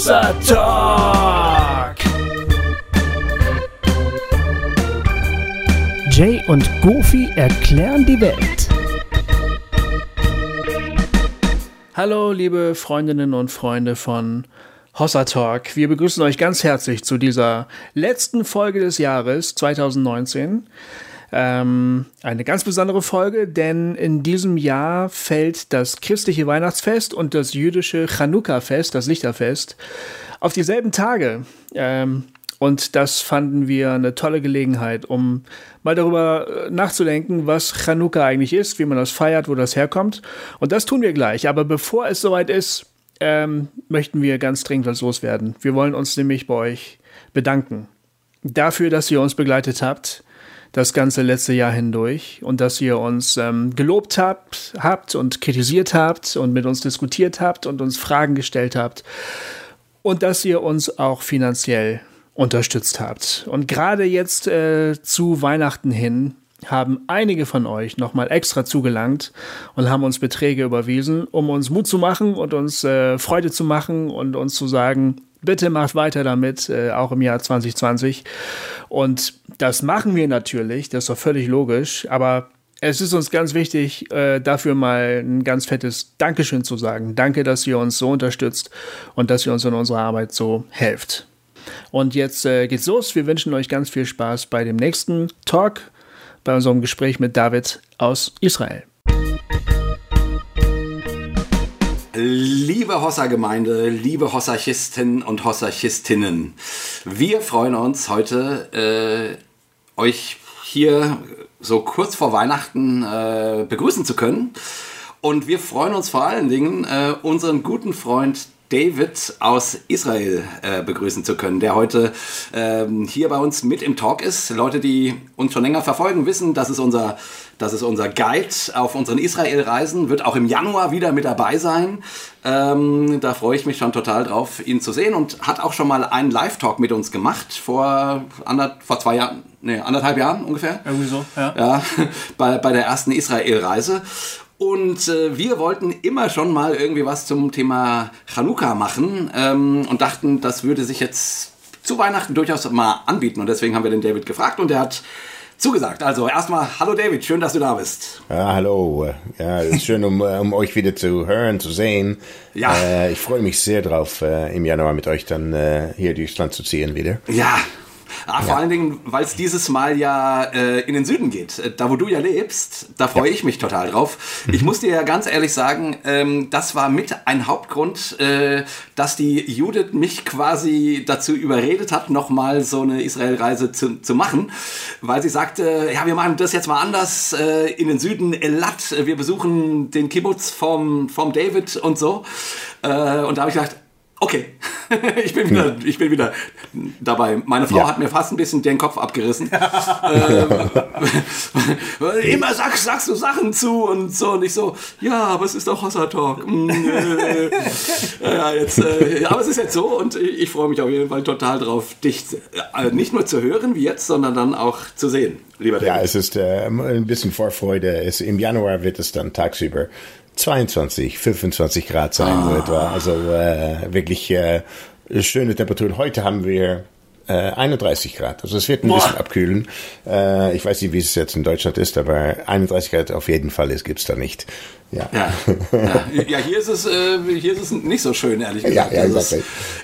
Hossa Talk. Jay und Goofy erklären die Welt. Hallo, liebe Freundinnen und Freunde von Hossa Talk. Wir begrüßen euch ganz herzlich zu dieser letzten Folge des Jahres 2019. Ähm, eine ganz besondere Folge, denn in diesem Jahr fällt das christliche Weihnachtsfest und das jüdische Chanukka-Fest, das Lichterfest, auf dieselben Tage. Ähm, und das fanden wir eine tolle Gelegenheit, um mal darüber äh, nachzudenken, was Chanukka eigentlich ist, wie man das feiert, wo das herkommt. Und das tun wir gleich. Aber bevor es soweit ist, ähm, möchten wir ganz dringend was loswerden. Wir wollen uns nämlich bei euch bedanken. Dafür, dass ihr uns begleitet habt, das ganze letzte Jahr hindurch und dass ihr uns ähm, gelobt habt, habt und kritisiert habt und mit uns diskutiert habt und uns Fragen gestellt habt und dass ihr uns auch finanziell unterstützt habt. Und gerade jetzt äh, zu Weihnachten hin haben einige von euch nochmal extra zugelangt und haben uns Beträge überwiesen, um uns Mut zu machen und uns äh, Freude zu machen und uns zu sagen, bitte macht weiter damit, äh, auch im Jahr 2020. Und das machen wir natürlich, das ist doch völlig logisch, aber es ist uns ganz wichtig, äh, dafür mal ein ganz fettes Dankeschön zu sagen. Danke, dass ihr uns so unterstützt und dass ihr uns in unserer Arbeit so helft. Und jetzt äh, geht's los. Wir wünschen euch ganz viel Spaß bei dem nächsten Talk, bei unserem Gespräch mit David aus Israel. Liebe Hossa-Gemeinde, liebe Hossachisten und Hossachistinnen, wir freuen uns heute, äh, euch hier so kurz vor Weihnachten äh, begrüßen zu können. Und wir freuen uns vor allen Dingen, äh, unseren guten Freund David aus Israel äh, begrüßen zu können, der heute ähm, hier bei uns mit im Talk ist. Leute, die uns schon länger verfolgen, wissen, das ist unser, das ist unser Guide auf unseren Israel-Reisen, wird auch im Januar wieder mit dabei sein. Ähm, da freue ich mich schon total drauf, ihn zu sehen und hat auch schon mal einen Live-Talk mit uns gemacht vor, ander, vor zwei Jahren, nee, anderthalb Jahren ungefähr. Irgendwie so, ja. Ja, bei, bei der ersten Israel-Reise. Und äh, wir wollten immer schon mal irgendwie was zum Thema Chanukka machen ähm, und dachten, das würde sich jetzt zu Weihnachten durchaus mal anbieten. Und deswegen haben wir den David gefragt und er hat zugesagt. Also erstmal, hallo David, schön, dass du da bist. Ja, hallo. Ja, es ist schön, um, um euch wieder zu hören, zu sehen. Ja. Äh, ich freue mich sehr drauf, äh, im Januar mit euch dann äh, hier durchs Land zu ziehen wieder. Ja. Ah, vor allen Dingen, weil es dieses Mal ja äh, in den Süden geht. Äh, Da, wo du ja lebst, da freue ich mich total drauf. Ich muss dir ja ganz ehrlich sagen, ähm, das war mit ein Hauptgrund, äh, dass die Judith mich quasi dazu überredet hat, nochmal so eine Israel-Reise zu, zu machen, weil sie sagte, ja, wir machen das jetzt mal anders äh, in den Süden, Elat, wir besuchen den Kibbutz vom, vom David und so. Äh, und da habe ich gedacht, Okay, ich bin wieder, ich bin wieder dabei. Meine Frau Ja. hat mir fast ein bisschen den Kopf abgerissen. äh, immer sagst, sagst du Sachen zu und so und ich so, ja, aber es ist doch Hossa Talk. Mm, ja, jetzt, äh, aber es ist jetzt so und ich, ich freue mich auf jeden Fall total drauf, dich äh, nicht nur zu hören wie jetzt, sondern dann auch zu sehen, lieber David. Ja, es ist äh, ein bisschen Vorfreude. Es, Im Januar wird es dann tagsüber 22, 25 Grad sein, so etwa. Also äh, wirklich äh, schöne Temperaturen. Heute haben wir äh, 31 Grad. Also es wird ein bisschen abkühlen. Äh, ich weiß nicht, wie es jetzt in Deutschland ist, aber 31 Grad auf jeden Fall ist, gibt's da nicht. Ja. Ja, ja. hier, ist es, äh, hier ist es nicht so schön, ehrlich gesagt. Ja, ja, Also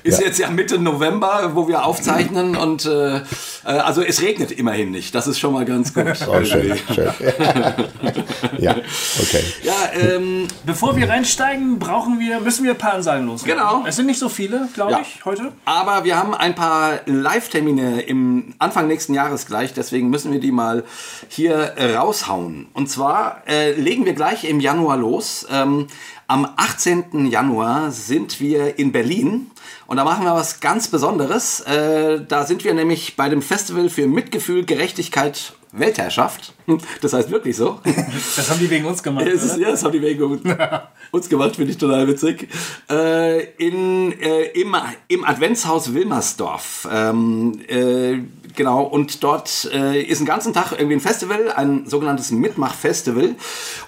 ist Ja. jetzt ja Mitte November, wo wir aufzeichnen und äh, äh, also es regnet immerhin nicht. Das ist schon mal ganz gut. Oh, schön, schön. ja, okay. Ja, ähm, Bevor wir reinsteigen, brauchen wir, müssen wir ein paar Ansagen loswerden. Genau. Es sind nicht so viele, glaube Ja. ich, heute. aber wir haben ein paar Live-Termine im Anfang nächsten Jahres gleich, deswegen müssen wir die mal hier raushauen. Und zwar äh, legen wir gleich im Januar los. Ähm, am 18. Januar sind wir in Berlin und da machen wir was ganz Besonderes. Äh, da sind wir nämlich bei dem Festival für Mitgefühl, Gerechtigkeit, Weltherrschaft. Das heißt wirklich so. Das haben die wegen uns gemacht. Ist, ja, das haben die wegen uns gemacht, finde ich total witzig. Äh, in, äh, im, Im Adventshaus Wilmersdorf ähm, äh, genau, und dort äh, ist einen ganzen Tag irgendwie ein Festival, ein sogenanntes Mitmach-Festival.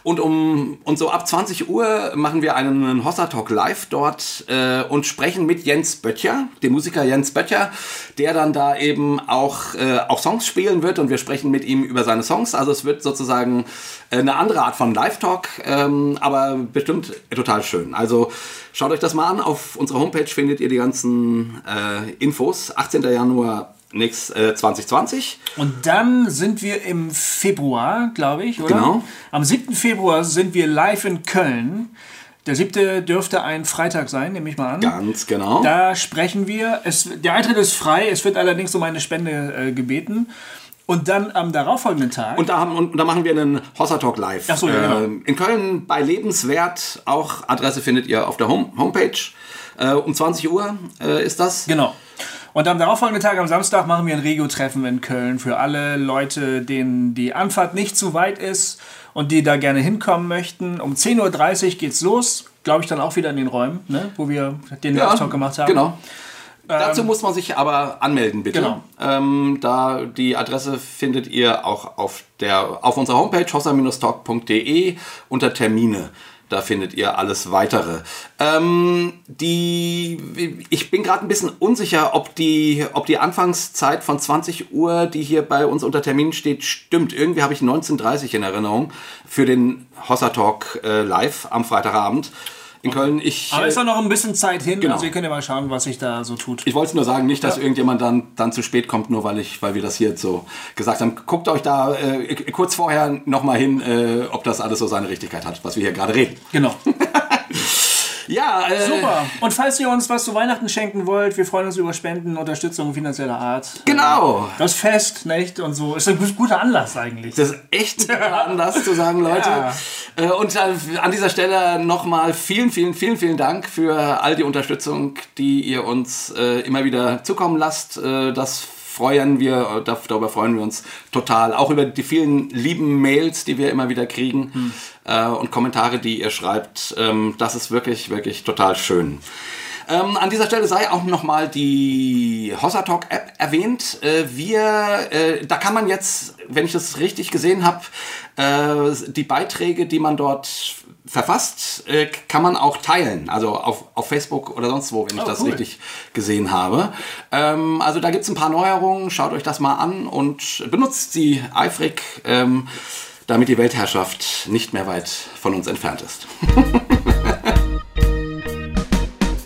Und um und so ab 20 Uhr machen wir einen Hossa Talk live dort äh, und sprechen mit Jens Böttcher, dem Musiker Jens Böttcher, der dann da eben auch, äh, auch Songs spielen wird und wir sprechen mit ihm über seine Songs. Also es wird sozusagen äh, eine andere Art von Live-Talk, ähm, aber bestimmt total schön. Also schaut euch das mal an. Auf unserer Homepage findet ihr die ganzen äh, Infos. 18. Januar nix, äh, 2020. Und dann sind wir im Februar, glaube ich, oder? Genau. Am 7. Februar sind wir live in Köln. Der siebte dürfte ein Freitag sein, nehme ich mal an. Ganz genau. Da sprechen wir. Es, der Eintritt ist frei, es wird allerdings um eine Spende äh, gebeten. Und dann am darauffolgenden Tag. Und da, haben, und da machen wir einen Hossa Talk live. Ach so, ja, genau. Ähm, in Köln bei Lebenswert. Auch Adresse findet ihr auf der Home Homepage. Äh, um 20 Uhr äh, ist das. Genau. Und am darauffolgenden Tag, am Samstag, machen wir ein Regio-Treffen in Köln für alle Leute, denen die Anfahrt nicht zu weit ist und die da gerne hinkommen möchten. Um 10.30 Uhr geht's los. Glaube ich dann auch wieder in den Räumen, ne, wo wir den Ja, Live-Talk gemacht haben. Genau. Dazu muss man sich aber anmelden, bitte. Genau. Ähm, da die Adresse findet ihr auch auf, der, auf unserer Homepage hossa-talk.de unter Termine. Da findet ihr alles weitere. Ähm, die, ich bin gerade ein bisschen unsicher, ob die, ob die Anfangszeit von 20 Uhr, die hier bei uns unter Terminen steht, stimmt. Irgendwie habe ich 19.30 in Erinnerung für den Hossa Talk äh, live am Freitagabend in Köln. Ich, Aber äh, ist doch noch ein bisschen Zeit hin, Genau. also ihr könnt ja mal schauen, was sich da so tut. ich wollte nur sagen, nicht, dass irgendjemand dann, dann zu spät kommt, nur weil, ich, weil wir das hier jetzt so gesagt haben. Guckt euch da äh, kurz vorher nochmal hin, äh, ob das alles so seine Richtigkeit hat, was wir hier gerade reden. Genau. Ja, äh, Super. Und falls ihr uns was zu Weihnachten schenken wollt, wir freuen uns über Spenden, Unterstützung finanzieller Art. Genau. Das Fest, nicht? Und so. Ist ein guter Anlass eigentlich. Das ist echt ein guter Anlass zu sagen, Leute. Ja. Äh, Und äh, an dieser Stelle nochmal vielen, vielen, vielen, vielen Dank für all die Unterstützung, die ihr uns äh, immer wieder zukommen lasst. Äh, Das freuen wir, äh, darüber freuen wir uns total. Auch über die vielen lieben Mails, die wir immer wieder kriegen äh, und Kommentare, die ihr schreibt. Ähm, Das ist wirklich, wirklich total schön. Ähm, an dieser Stelle sei auch nochmal die Hossa Talk App erwähnt. Äh, wir, äh, da kann man jetzt, wenn ich das richtig gesehen habe, äh, die Beiträge, die man dort verfasst, äh, kann man auch teilen. Also auf, auf Facebook oder sonst wo, wenn ich Oh, das cool. richtig gesehen habe. Ähm, also da gibt es ein paar Neuerungen. Schaut euch das mal an und benutzt sie eifrig, ähm, damit die Weltherrschaft nicht mehr weit von uns entfernt ist.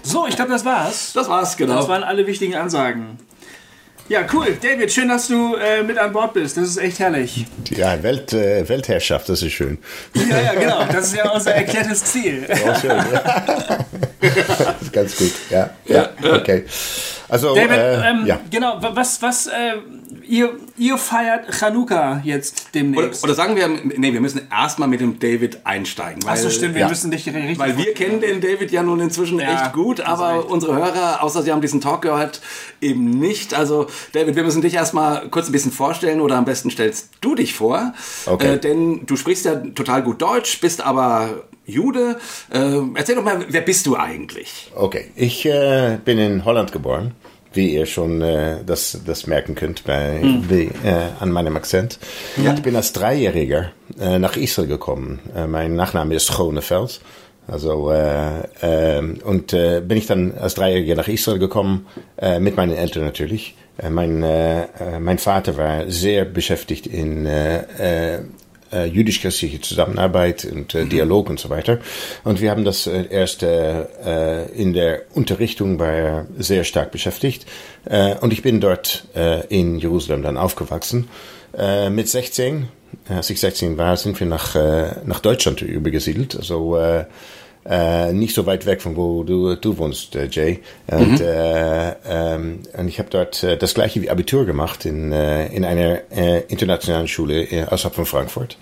So, ich glaube, das war's. Das war's, genau. Das waren alle wichtigen Ansagen. Ja, cool. David, schön, dass du äh, mit an Bord bist. Das ist echt herrlich. Ja, Welt, äh, Weltherrschaft, das ist schön. Ja, ja, genau. Das ist ja unser erklärtes Ziel. Auch schön. Ja. das ist ganz gut. Ja, ja, okay. Also, David, äh, ähm, ja. genau, wa- was, was, äh, ihr, ihr feiert Chanukka jetzt Oder, demnächst. oder sagen wir, nee, wir müssen erstmal mit dem David einsteigen. Weil, Achso, stimmt, wir ja. müssen dich richtig Weil wir kennen den David ja nun inzwischen Ja, echt gut, aber recht. unsere Hörer, außer sie haben diesen Talk gehört, eben nicht. Also, David, wir müssen dich erstmal kurz ein bisschen vorstellen oder am besten stellst du dich vor. Okay. Äh, denn du sprichst ja total gut Deutsch, bist aber Jude. Äh, erzähl doch mal, wer bist du eigentlich? Okay, ich äh, bin in Holland geboren, wie ihr schon äh, das, das merken könnt bei, wie, äh, an meinem Akzent. Ich bin als Dreijähriger äh, nach Israel gekommen. Äh, mein Nachname ist Schonefeld. Also äh, ähm, und äh, bin ich dann als Dreijähriger nach Israel gekommen äh, mit meinen Eltern natürlich. Äh, mein äh, äh, mein Vater war sehr beschäftigt in äh, äh, äh, jüdisch-christliche Zusammenarbeit und äh, Dialog und so weiter. Und wir haben das äh, erst äh, äh, in der Unterrichtung war sehr stark beschäftigt. Äh, und ich bin dort äh, in Jerusalem dann aufgewachsen. Äh, mit 16, als ich 16 war, sind wir nach, äh, nach Deutschland übergesiedelt. Also äh, äh, nicht so weit weg von wo du, du wohnst, äh, Jay. Und, äh, ähm, und ich habe dort äh, das gleiche wie Abitur gemacht in, äh, in einer äh, internationalen Schule äh, außerhalb von Frankfurt.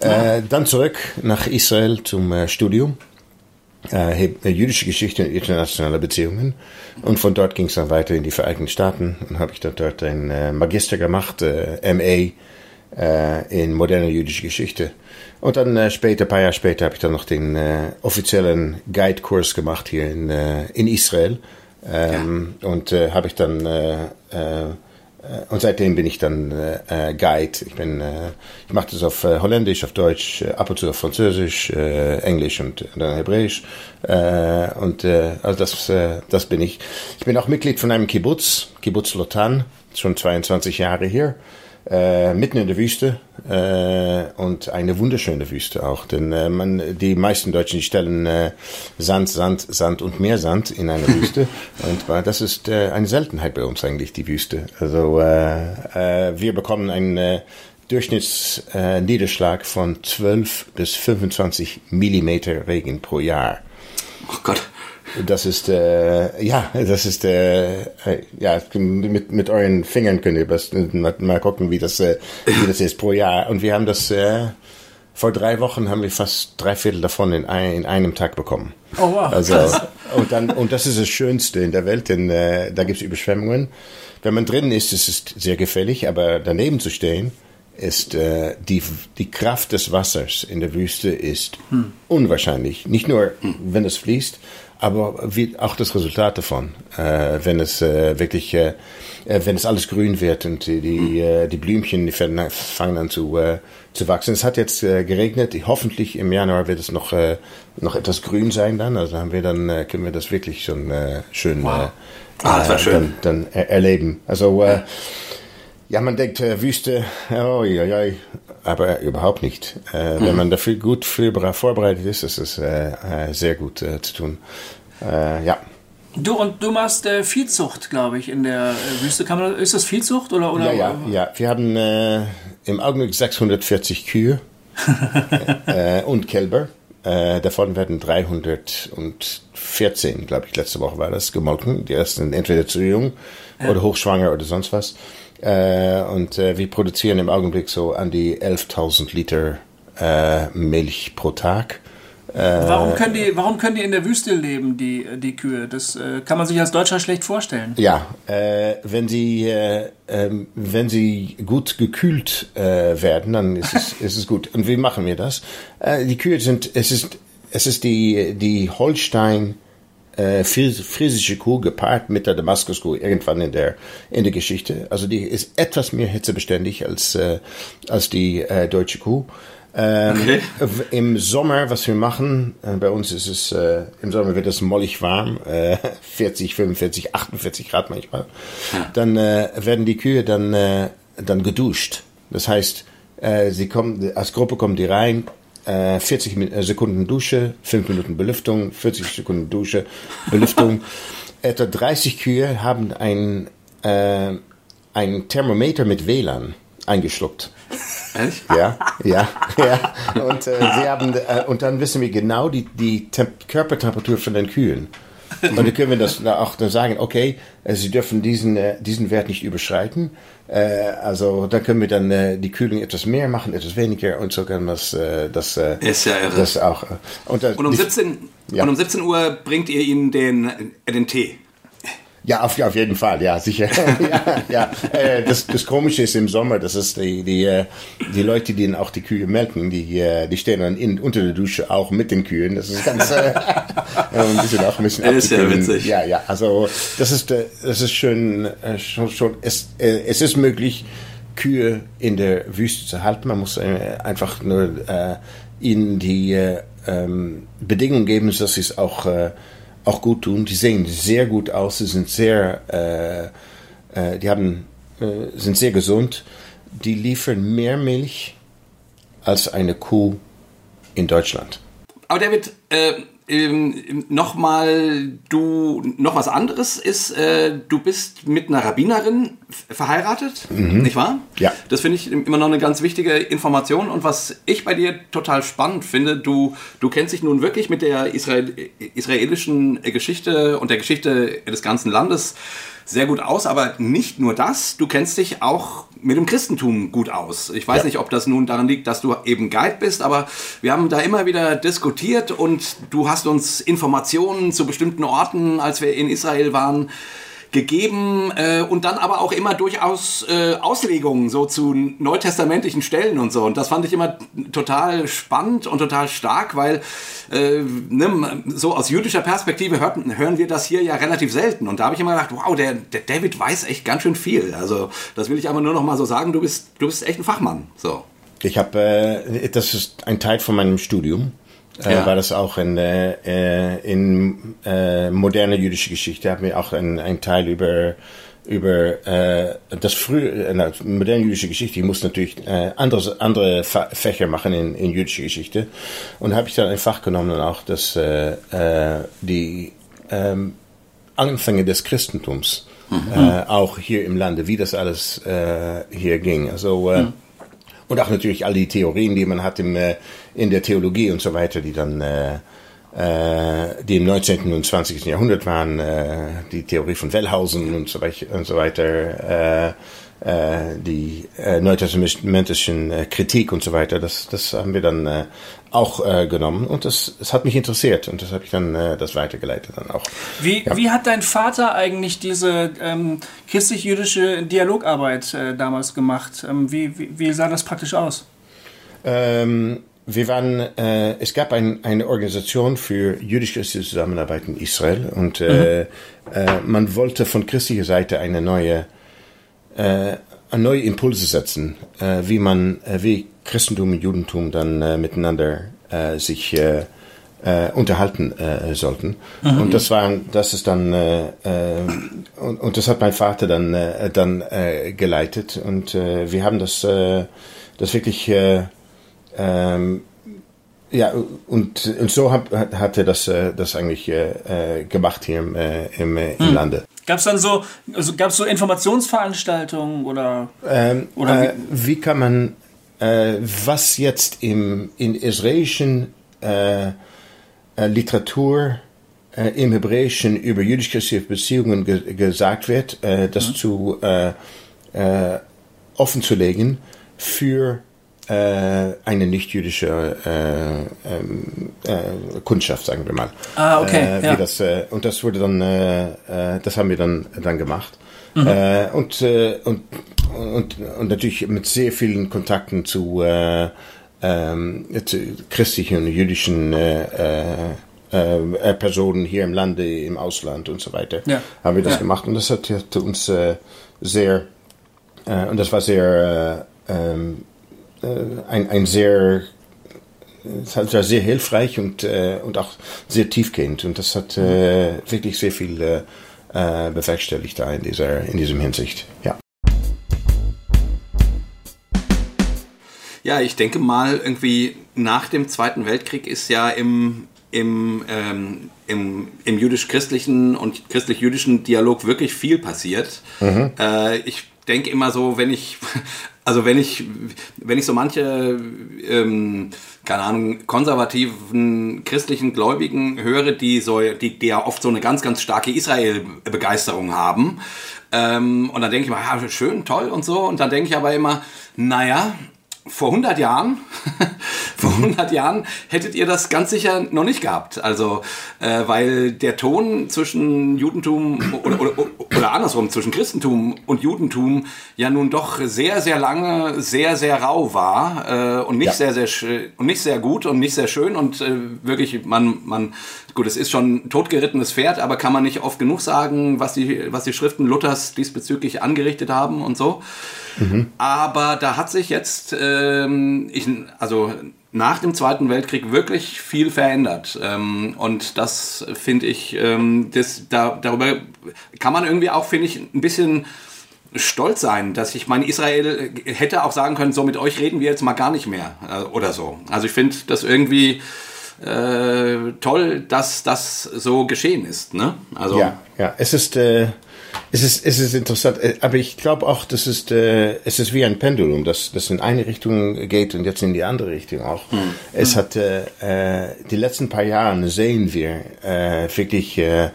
Äh, dann zurück nach Israel zum äh, Studium. Äh, äh, jüdische Geschichte und internationale Beziehungen. Und von dort ging es dann weiter in die Vereinigten Staaten und habe ich dann dort ein äh, Magister gemacht, äh, MA in moderne jüdische Geschichte. Und dann äh, später, ein paar Jahre später, habe ich dann noch den äh, offiziellen Guide-Kurs gemacht hier in, äh, in Israel. Ähm, Und äh, habe ich dann äh, äh, äh, und seitdem bin ich dann äh, Guide. Ich bin, äh, ich mache das auf äh, Holländisch, auf Deutsch, äh, ab und zu auf Französisch, äh, Englisch und, und dann Hebräisch. Äh, und äh, also das, äh, das bin ich. Ich bin auch Mitglied von einem Kibbutz, Kibbutz Lotan, schon 22 Jahre hier äh, mitten in der Wüste äh, und eine wunderschöne Wüste auch. Denn äh, man, die meisten Deutschen die stellen äh, Sand, Sand, Sand und mehr Sand in eine Wüste. und äh, das ist äh, eine Seltenheit bei uns eigentlich, die Wüste. Also äh, äh, wir bekommen einen äh, Durchschnittsniederschlag äh, von 12 bis 25 Millimeter Regen pro Jahr. Oh Gott. Das ist, äh, ja, das ist, äh, ja, mit, mit euren Fingern könnt ihr das, mal, gucken, wie das, äh, wie das ist pro Jahr. Und wir haben das, äh, vor drei Wochen haben wir fast drei Viertel davon in, ein, in einem Tag bekommen. Oh wow. Also, und dann, und das ist das Schönste in der Welt, denn äh, da gibt es Überschwemmungen. Wenn man drin ist, ist es sehr gefährlich, aber daneben zu stehen, ist äh, die, die Kraft des Wassers in der Wüste ist hm. unwahrscheinlich. Nicht nur, wenn es fließt, aber wie, auch das Resultat davon, äh, wenn es äh, wirklich, äh, äh wenn es alles grün wird und die, die, äh, die Blümchen die fangen an zu, äh, zu wachsen. Es hat jetzt äh, geregnet, hoffentlich im Januar wird es noch, äh, noch etwas grün sein dann, also haben wir dann, äh, können wir das wirklich schon äh, schön, wow. äh, ah, das schön. dann, dann er erleben. Also, äh, ja, man denkt, äh, Wüste, oh ja, ja, aber überhaupt nicht. Äh, mhm. Wenn man dafür gut vorbereitet ist, ist es äh, äh, sehr gut äh, zu tun. Äh, ja. Du und du machst äh, Viehzucht, glaube ich, in der Wüste. Kann man, ist das Viehzucht oder oder? Ja, ja, ja. Wir haben im Augenblick 640 Kühe und Kälber. davon werden 314, glaube ich, letzte Woche war das, gemolken. Die ersten entweder zu jung oder hochschwanger oder sonst was. Äh, und äh, wir produzieren im Augenblick so an die 11.000 Liter äh, Milch pro Tag. Äh, warum können, die, warum können die in der Wüste leben, die, die Kühe? Das äh, kann man sich als Deutscher schlecht vorstellen. Ja, äh, wenn, sie, ähm, wenn sie gut gekühlt werden, dann ist es, ist es gut. Und wie machen wir das? die Kühe sind, es ist, es ist die, die Holstein- äh, friesische Kuh gepaart mit der Damaskuskuh irgendwann in der in der Geschichte. Also die ist etwas mehr hitzebeständig als äh, als die äh, deutsche Kuh. Ähm, okay. Im Sommer, was wir machen, äh, bei uns ist es, äh, im Sommer wird es mollig warm, äh, 40, 45, 48 Grad manchmal. Dann äh, werden die Kühe dann, äh, dann geduscht. Das heißt, äh, sie kommen, als Gruppe kommen die rein, 40 äh, Sekunden Dusche, 5 Minuten Belüftung, 40 Sekunden Dusche, Belüftung. Etwa 30 Kühe haben ein, äh, ein Thermometer mit WLAN eingeschluckt. Echt? Ja, ja, ja. Und, äh, sie haben, äh, und dann wissen wir genau die, die Körpertemperatur von den Kühen. Und dann können wir das auch dann sagen, okay, äh, sie dürfen diesen, äh, diesen Wert nicht überschreiten. Äh, also da können wir dann äh, die Kühlung etwas mehr machen, etwas weniger und so kann das das ist ja irre. das auch. Und, und um 17 ja. und um 17 Uhr bringt ihr ihnen den den Tee. Ja, auf, auf jeden Fall, ja, sicher. ja, ja. Äh, das, das Komische ist im Sommer, das ist die, die, äh, die Leute, die dann auch die Kühe melken, die, äh, die stehen dann in, unter der Dusche auch mit den Kühen. Das ist ganz, äh, ein bisschen auch ein bisschen Das ist ja witzig. Ja, ja, also das ist, das ist schön, schon, schon es, es ist möglich, Kühe in der Wüste zu halten. Man muss einfach nur äh, ihnen die äh, ähm, Bedingungen geben, dass sie es auch äh, auch gut tun. Die sehen sehr gut aus, sie sind sehr, äh, äh, die haben, äh, sind sehr gesund. Die liefern mehr Milch als eine Kuh in Deutschland. Aber David, äh, ähm, nochmal, du, noch was anderes ist, äh, du bist mit einer Rabbinerin verheiratet, mhm. nicht wahr? Ja. Das finde ich immer noch eine ganz wichtige Information. Und was ich bei dir total spannend finde, du, du kennst dich nun wirklich mit der Israel, israelischen Geschichte und der Geschichte des ganzen Landes sehr gut aus, aber nicht nur das, du kennst dich auch mit dem Christentum gut aus. Ich weiß ja. nicht, ob das nun daran liegt, dass du eben Guide bist, aber wir haben da immer wieder diskutiert und du hast uns Informationen zu bestimmten Orten, als wir in Israel waren, gegeben äh, und dann aber auch immer durchaus äh, Auslegungen so zu neutestamentlichen Stellen und so. Und das fand ich immer total spannend und total stark, weil äh, ne, so aus jüdischer Perspektive hört, hören wir das hier ja relativ selten. Und da habe ich immer gedacht, wow, der, der David weiß echt ganz schön viel. Also das will ich aber nur noch mal so sagen, du bist, du bist echt ein Fachmann. So. Ich habe, äh, das ist ein Teil von meinem Studium. Äh, ja. war das auch in, äh, in äh, moderne jüdische Geschichte, haben wir auch ein Teil über über äh, das frühe äh, moderne jüdische Geschichte. Ich muss natürlich äh, andere andere Fächer machen in, in jüdische Geschichte und habe ich dann ein Fach genommen und auch das äh, äh, die ähm, Anfänge des Christentums mhm. äh, auch hier im Lande, wie das alles äh, hier ging. Also äh, mhm. und auch natürlich all die Theorien, die man hat im, äh, in der Theologie und so weiter, die dann äh, äh, die im 19. und 20. Jahrhundert waren, äh, die Theorie von Wellhausen und so, weiter, die neutestamentischen äh, Kritik und so weiter, das, das haben wir dann auch genommen und das, das hat mich interessiert und das habe ich dann das weitergeleitet dann auch. Wie, ja. wie hat dein Vater eigentlich diese ähm, christlich-jüdische Dialogarbeit äh, damals gemacht? Ähm, wie, wie, wie sah das praktisch aus? Ähm, wir waren, äh, es gab ein, eine Organisation für jüdisch-christliche Zusammenarbeit in Israel und äh, mhm. äh, man wollte von christlicher Seite eine neue, äh, neue Impulse setzen, äh, wie man, äh, wie Christentum und Judentum dann miteinander sich unterhalten sollten. Mhm. Und das war, das ist dann, und, und das hat mein Vater dann, dann geleitet und wir haben das, das wirklich ähm, ja, und, und so hat, hat er das, äh, das eigentlich äh, äh, gemacht hier im, äh, im, äh, im hm. Lande. Gab es dann so, also gab's so Informationsveranstaltungen oder? Ähm, oder wie? Äh, wie? kann man, was jetzt im, in israelischen Literatur im Hebräischen über jüdisch-christliche Beziehungen ge gesagt wird, das mhm. zu offen zu legen für eine nicht-jüdische äh, ähm, äh, Kundschaft, sagen wir mal. Ah, okay. Äh, ja. das, äh, und das wurde dann, äh, das haben wir dann, dann gemacht. Mhm. und, und, und, und natürlich mit sehr vielen Kontakten zu, ähm, zu christlichen und jüdischen Personen hier im Lande, im Ausland und so weiter, ja. haben wir das ja. gemacht. Und das hat, hat uns sehr, und das war sehr, ähm, äh, ein, ein sehr es war sehr hilfreich und, äh, und auch sehr tiefgehend. Und das hat äh, wirklich sehr viel äh, äh bewerkstelligt da in dieser in diesem Hinsicht. Ja. Ja, ich denke mal, irgendwie nach dem Zweiten Weltkrieg ist ja im, im, ähm, im, im jüdisch-christlichen und christlich-jüdischen Dialog wirklich viel passiert. Mhm. Äh, ich denke immer so, wenn ich also wenn ich, wenn ich so manche, ähm, keine Ahnung, konservativen christlichen Gläubigen höre, die so, die, die ja oft so eine ganz, ganz starke Israel-Begeisterung haben, ähm, und dann denke ich mal, ja, schön, toll und so, und dann denke ich aber immer, naja, vor 100 Jahren, vor 100 Jahren hättet ihr das ganz sicher noch nicht gehabt. Also, äh, weil der Ton zwischen Judentum oder, oder, oder andersrum, zwischen Christentum und Judentum ja nun doch sehr, sehr lange sehr, sehr rau war äh, und nicht ja. sehr, sehr und nicht sehr gut und nicht sehr schön und äh, wirklich, man, man, gut, es ist schon ein totgerittenes Pferd, aber kann man nicht oft genug sagen, was die, was die Schriften Luthers diesbezüglich angerichtet haben und so. Mhm. Aber da hat sich jetzt, ähm, ich, also nach dem Zweiten Weltkrieg wirklich viel verändert. Ähm, und das finde ich, ähm, das, da, darüber kann man irgendwie auch, finde ich, ein bisschen stolz sein, dass ich meine, Israel hätte auch sagen können, so mit euch reden wir jetzt mal gar nicht mehr äh, oder so. Also ich finde das irgendwie äh, toll, dass das so geschehen ist. Ne? Also, ja, ja, es ist... Äh es ist, es ist interessant, äh, aber ich glaube auch, das ist, äh, es ist wie ein Pendulum, das, das in eine Richtung geht und jetzt in die andere Richtung auch. Hm. Es hat, äh, äh, die letzten paar Jahre sehen wir äh, wirklich äh,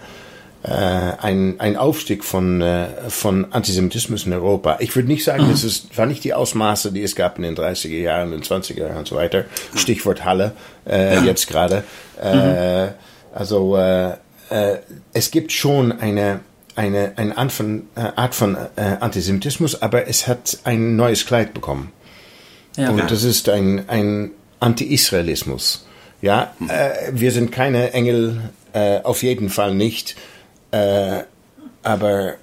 äh, ein, ein Aufstieg von, äh, von Antisemitismus in Europa. Ich würde nicht sagen, mhm. das ist, war nicht die Ausmaße, die es gab in den 30er Jahren, den 20er Jahren und so weiter. Stichwort Halle, äh, ja. jetzt gerade. Äh, mhm. Also, äh, äh, es gibt schon eine, eine, eine Art von, äh, Art von äh, Antisemitismus, aber es hat ein neues Kleid bekommen. Ja. Und das ist ein, ein Anti-Israelismus. Ja, äh, wir sind keine Engel, äh, auf jeden Fall nicht. Äh, aber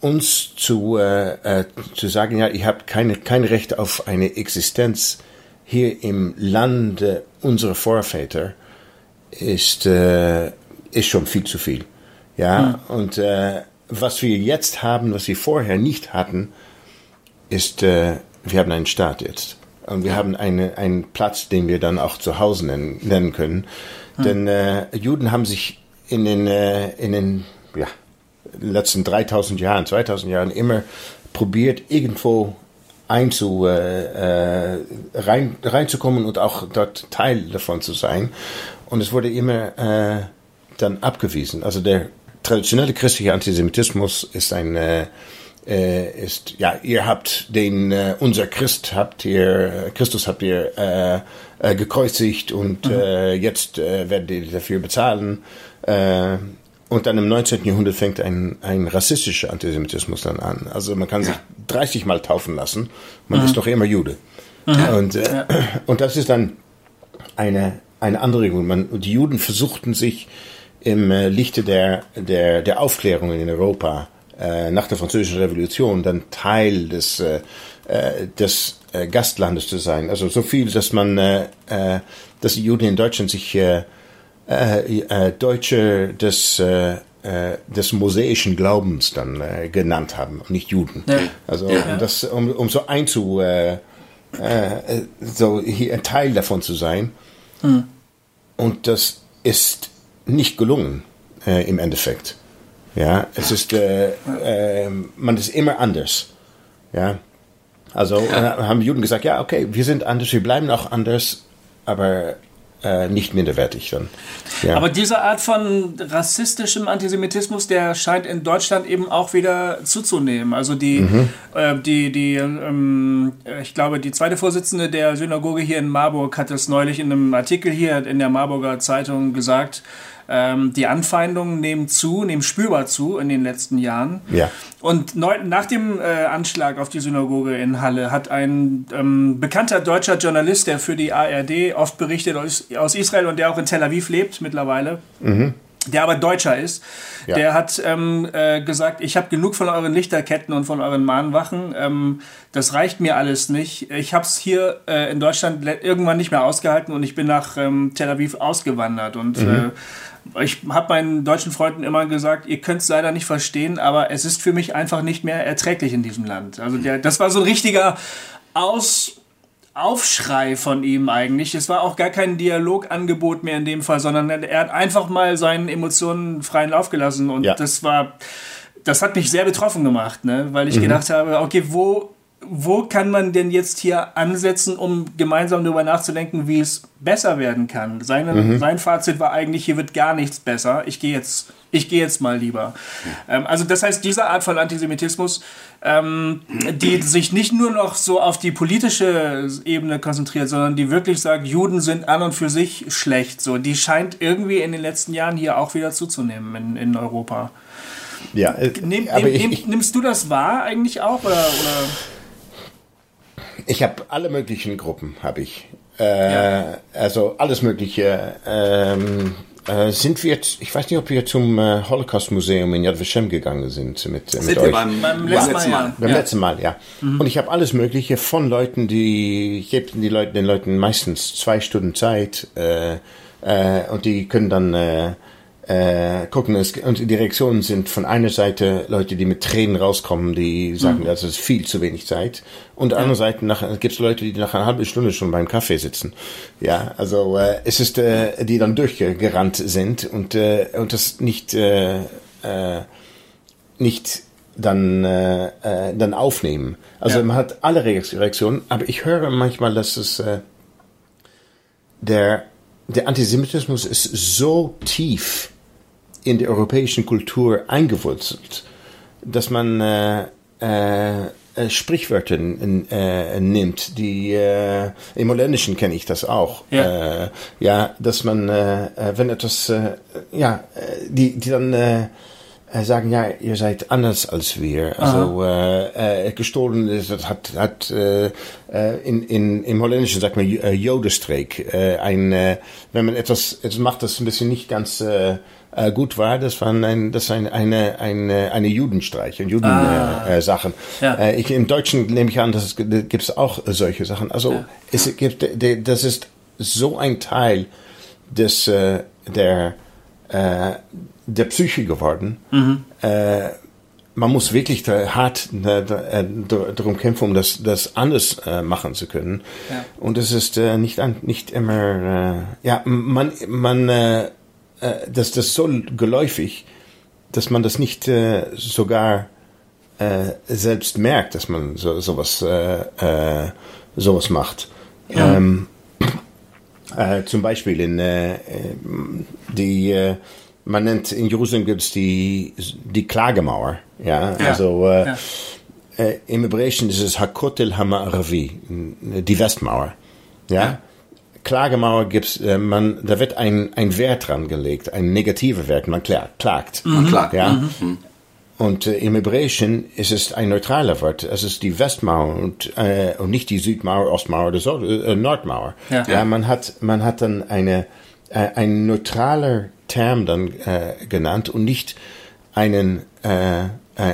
uns zu, äh, äh, zu sagen, ja, ihr habt keine, kein Recht auf eine Existenz hier im Lande unserer Vorväter, ist, äh, ist schon viel zu viel. Ja, mhm. und äh, was wir jetzt haben, was wir vorher nicht hatten, ist, äh, wir haben einen Staat jetzt. Und wir haben eine, einen Platz, den wir dann auch zu Hause nennen, nennen können. Mhm. Denn äh, Juden haben sich in den, äh, in den ja, letzten 3000 Jahren, 2000 Jahren immer probiert, irgendwo einzu, äh, äh, rein, reinzukommen und auch dort Teil davon zu sein. Und es wurde immer äh, dann abgewiesen. Also der traditionelle christliche Antisemitismus ist ein äh, äh, ist ja ihr habt den unser Christ habt ihr Christus habt ihr gekreuzigt und mhm. jetzt werdet ihr dafür bezahlen äh, und dann im 19. Jahrhundert fängt ein, ein rassistischer Antisemitismus dann an. Also man kann sich 30 Mal taufen lassen, man mhm. ist doch immer Jude. Und, äh, ja. und das ist dann eine, eine andere Man, die Juden versuchten sich im äh, Lichte der, der, der Aufklärung in Europa äh, nach der Französischen Revolution dann Teil des, äh, äh des Gastlandes zu sein. Also so viel, dass man, dass die Juden in Deutschland sich Deutsche des, äh, äh, des mosaischen Glaubens dann äh, genannt haben nicht Juden. Ja. Also ja. das, um, um so einzu, äh, äh, so hier ein Teil davon zu sein. Hm. Und das ist nicht gelungen äh, im Endeffekt. Ja, es ist, äh, äh, man ist immer anders. Ja, also ja. haben die Juden gesagt, ja, okay, wir sind anders, wir bleiben auch anders, aber äh, nicht minderwertig dann. Ja. Aber diese Art von rassistischem Antisemitismus, der scheint in Deutschland eben auch wieder zuzunehmen. Also die, mhm. äh, die, die ähm, ich glaube, die zweite Vorsitzende der Synagoge hier in Marburg hat es neulich in einem Artikel hier in der Marburger Zeitung gesagt, ähm, die Anfeindungen nehmen zu, nehmen spürbar zu in den letzten Jahren. Ja. Und neu, nach dem äh, Anschlag auf die Synagoge in Halle hat ein ähm, bekannter deutscher Journalist, der für die ARD oft berichtet aus, aus Israel und der auch in Tel Aviv lebt mittlerweile, mhm der aber Deutscher ist, ja. der hat ähm, äh, gesagt, ich habe genug von euren Lichterketten und von euren Mahnwachen, ähm, das reicht mir alles nicht. Ich habe es hier äh, in Deutschland irgendwann nicht mehr ausgehalten und ich bin nach ähm, Tel Aviv ausgewandert und mhm. äh, ich habe meinen deutschen Freunden immer gesagt, ihr könnt es leider nicht verstehen, aber es ist für mich einfach nicht mehr erträglich in diesem Land. Also der, das war so ein richtiger Aus, Aufschrei von ihm eigentlich. Es war auch gar kein Dialogangebot mehr in dem Fall, sondern er hat einfach mal seinen Emotionen freien Lauf gelassen und ja. das war, das hat mich sehr betroffen gemacht, ne? weil ich mhm. gedacht habe, okay, wo wo kann man denn jetzt hier ansetzen, um gemeinsam darüber nachzudenken, wie es besser werden kann? Seine, mhm. Sein Fazit war eigentlich, hier wird gar nichts besser. Ich gehe jetzt, ich gehe jetzt mal lieber. Ähm, also das heißt, diese Art von Antisemitismus, ähm, die sich nicht nur noch so auf die politische Ebene konzentriert, sondern die wirklich sagt, Juden sind an und für sich schlecht. So, die scheint irgendwie in den letzten Jahren hier auch wieder zuzunehmen in, in Europa. Ja, äh, nehm, nehm, ich, ich, nimmst du das wahr eigentlich auch oder? oder? Ich habe alle möglichen Gruppen, habe ich. Äh, ja. Also alles Mögliche. Ähm, äh, sind wir jetzt, ich weiß nicht, ob wir zum äh, Holocaust-Museum in Yad Vashem gegangen sind mit, sind mit euch. Beim, beim letzten Mal, ja. Beim ja. letzten Mal, ja. Mhm. Und ich habe alles Mögliche von Leuten, die, ich gebe die Leute, den Leuten meistens zwei Stunden Zeit äh, äh, und die können dann äh, gucken, es, und die Reaktionen sind von einer Seite Leute, die mit Tränen rauskommen, die sagen, mhm. das ist viel zu wenig Zeit. Und ja. anderen Seite gibt es Leute, die nach einer halben Stunde schon beim Kaffee sitzen. Ja, also äh, es ist, äh, die dann durchgerannt sind und, äh, und das nicht, äh, äh, nicht dann, äh, äh, dann aufnehmen. Also ja. man hat alle Reaktionen, aber ich höre manchmal, dass es äh, der der Antisemitismus ist so tief in der europäischen Kultur eingewurzelt, dass man äh, äh, äh Sprichwörter äh, nimmt, die äh, im Holländischen kenne ich das auch. Ja, äh, ja dass man, äh, wenn etwas, äh, ja, die, die dann äh, äh, sagen, ja, ihr seid anders als wir. Also äh, äh, gestohlen ist, das hat, hat äh, äh, in, in, im Holländischen sagt man äh, Jodestreik. Äh, ein, äh, wenn man etwas, etwas macht, das ein bisschen nicht ganz äh, gut war, das war ein, das ein, eine, eine, eine Judenstreich, ein Judensachen. Ah. Äh. Ja. Äh, ich, Im Deutschen nehme ich an, dass es gibt es auch solche Sachen. Also Ja. es gibt, das ist so ein Teil des äh, der äh, der Psyche geworden. Äh, man muss wirklich hart darum kämpfen, um das, das anders machen zu können. Ja. Und es ist nicht, nicht immer, ja, man, man, äh, äh, das, so geläufig, dass man das nicht äh, sogar äh, selbst merkt, dass man so, sowas, äh, äh, sowas macht. Ja. Ähm, äh, zum Beispiel in äh, die, man nennt in Jerusalem gibt es die, die Klagemauer. Ja, Ja. also Ja. im Hebräischen ist es Hakotel Hamaravi, die Westmauer. Ja. Klagemauer gibt's, äh, man, da wird ein, ein Wert dran gelegt, ein negativer Wert, man klagt. klagt. Man klagt. Ja. Und äh, im Hebräischen ist es ein neutraler Wort. Es ist die Westmauer und, äh, und nicht die Südmauer, Ostmauer oder so, äh, Nordmauer. Ja. man hat man hat dann eine äh, ein neutraler Term dann äh, genannt und nicht einen äh, äh,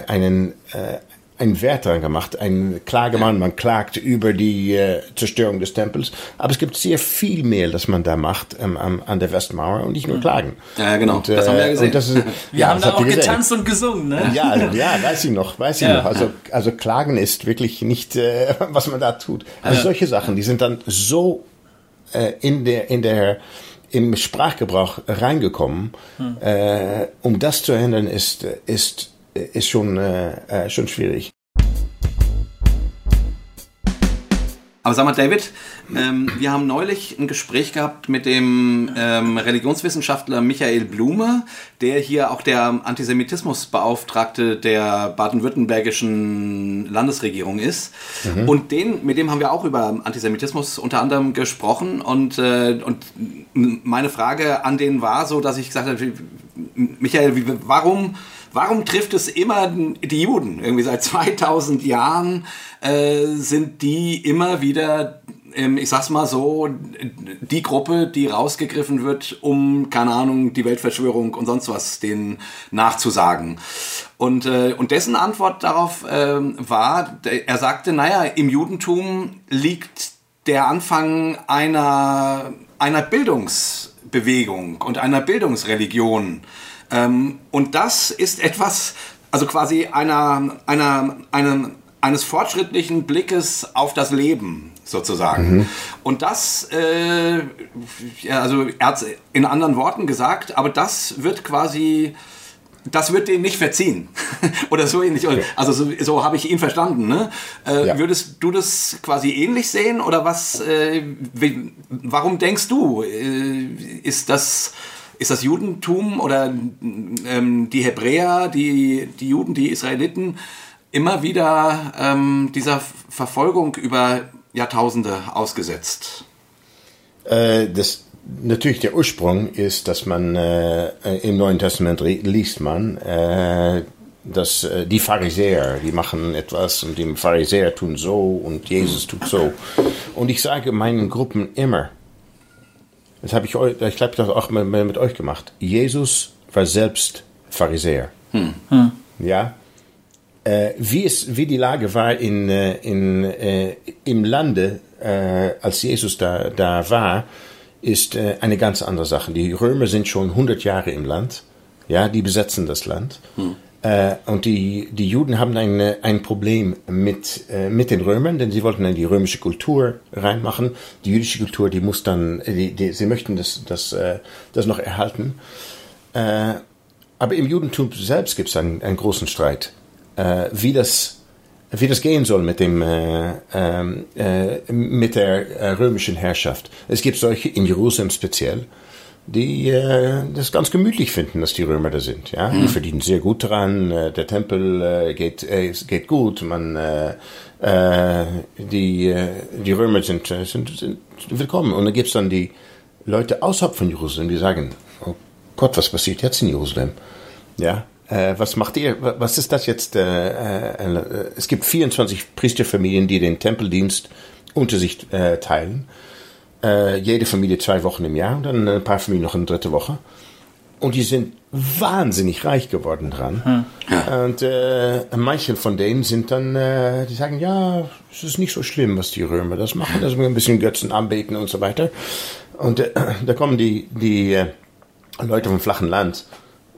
einen äh, einen Wert dran gemacht, ein Klagemann, man klagt über die äh, Zerstörung des Tempels, aber es gibt sehr viel mehr, das man da macht ähm, am, an der Westmauer und nicht nur klagen. Ja, genau. Und, äh, Das haben wir ja gesehen. Ist, Wir ja, haben da auch getanzt und gesungen, ne? Ja, also, ja, weiß ich noch, weiß ich Ja. noch. Also, also Klagen ist wirklich nicht, äh, was man da tut. Also solche Sachen, die sind dann so äh, in der, in der, im Sprachgebrauch reingekommen. Äh, um das zu ändern, ist, ist, ist schon, äh, äh, schon schwierig. Aber sag mal, David, ähm, wir haben neulich ein Gespräch gehabt mit dem ähm, Religionswissenschaftler Michael Blume, der hier auch der Antisemitismusbeauftragte der baden-württembergischen Landesregierung ist. Und den, mit dem haben wir auch über Antisemitismus unter anderem gesprochen. Und, äh, und meine Frage an den war so, dass ich gesagt habe, Michael, warum Warum trifft es immer die Juden? Irgendwie seit 2000 Jahren äh, sind die immer wieder, ähm, ich sag's mal so, die Gruppe, die rausgegriffen wird, um, keine Ahnung, die Weltverschwörung und sonst was denen nachzusagen. Und, äh, und dessen Antwort darauf ähm, war, er sagte, naja, im Judentum liegt der Anfang einer, einer Bildungsbewegung und einer Bildungsreligion. Ähm, und das ist etwas, also quasi einer, einer, einem, eines fortschrittlichen Blickes auf das Leben sozusagen. Und das, äh, also er hat in anderen Worten gesagt, aber das wird quasi das wird denen nicht verziehen. Oder so ähnlich. Also so, so habe ich ihn verstanden. Ne? Äh, Ja. Würdest du das quasi ähnlich sehen? Oder was, äh, warum denkst du, äh, ist das, ist das Judentum oder ähm, die Hebräer, die, die Juden, die Israeliten immer wieder ähm, dieser Verfolgung über Jahrtausende ausgesetzt? Äh, das, natürlich der Ursprung ist, dass man äh, im Neuen Testament liest man, äh, dass äh, die Pharisäer, die machen etwas und die Pharisäer tun so und Jesus tut so. Und ich sage meinen Gruppen immer, das habe ich, eu- ich glaube, das auch mit, mit euch gemacht. Jesus war selbst Pharisäer. Ja. Äh, wie, es, wie die Lage war in, äh, in, äh, im Lande, äh, als Jesus da, da war, ist äh, eine ganz andere Sache. Die Römer sind schon 100 Jahre im Land. Ja, die besetzen das Land. Äh, und die, die Juden haben ein, ein Problem mit, äh, mit den Römern, denn sie wollten dann die römische Kultur reinmachen. Die jüdische Kultur, die muss dann, äh, die, die, sie möchten das, das, äh, das noch erhalten. Äh, aber im Judentum selbst gibt es einen, einen großen Streit, äh, wie, das, wie das gehen soll mit, dem, äh, ähm, äh, mit der römischen Herrschaft. Es gibt solche in Jerusalem speziell, die äh, das ganz gemütlich finden, dass die Römer da sind. Ja? Die verdienen sehr gut dran, äh, der Tempel äh, geht, äh, geht gut, man, äh, äh, die, äh, die Römer sind, äh, sind, sind willkommen. Und dann gibt es dann die Leute außerhalb von Jerusalem, die sagen, oh Gott, was passiert jetzt in Jerusalem? Ja, äh, was macht ihr? Was ist das jetzt? Äh, äh, es gibt 24 Priesterfamilien, die den Tempeldienst unter sich äh, teilen. Äh, jede Familie zwei Wochen im Jahr und dann ein paar Familien noch eine dritte Woche. Und die sind wahnsinnig reich geworden dran. Hm. Ja. Und äh, manche von denen sind dann, äh, die sagen, ja, es ist nicht so schlimm, was die Römer das machen, dass wir ein bisschen Götzen anbeten und so weiter. Und äh, da kommen die, die äh, Leute vom flachen Land,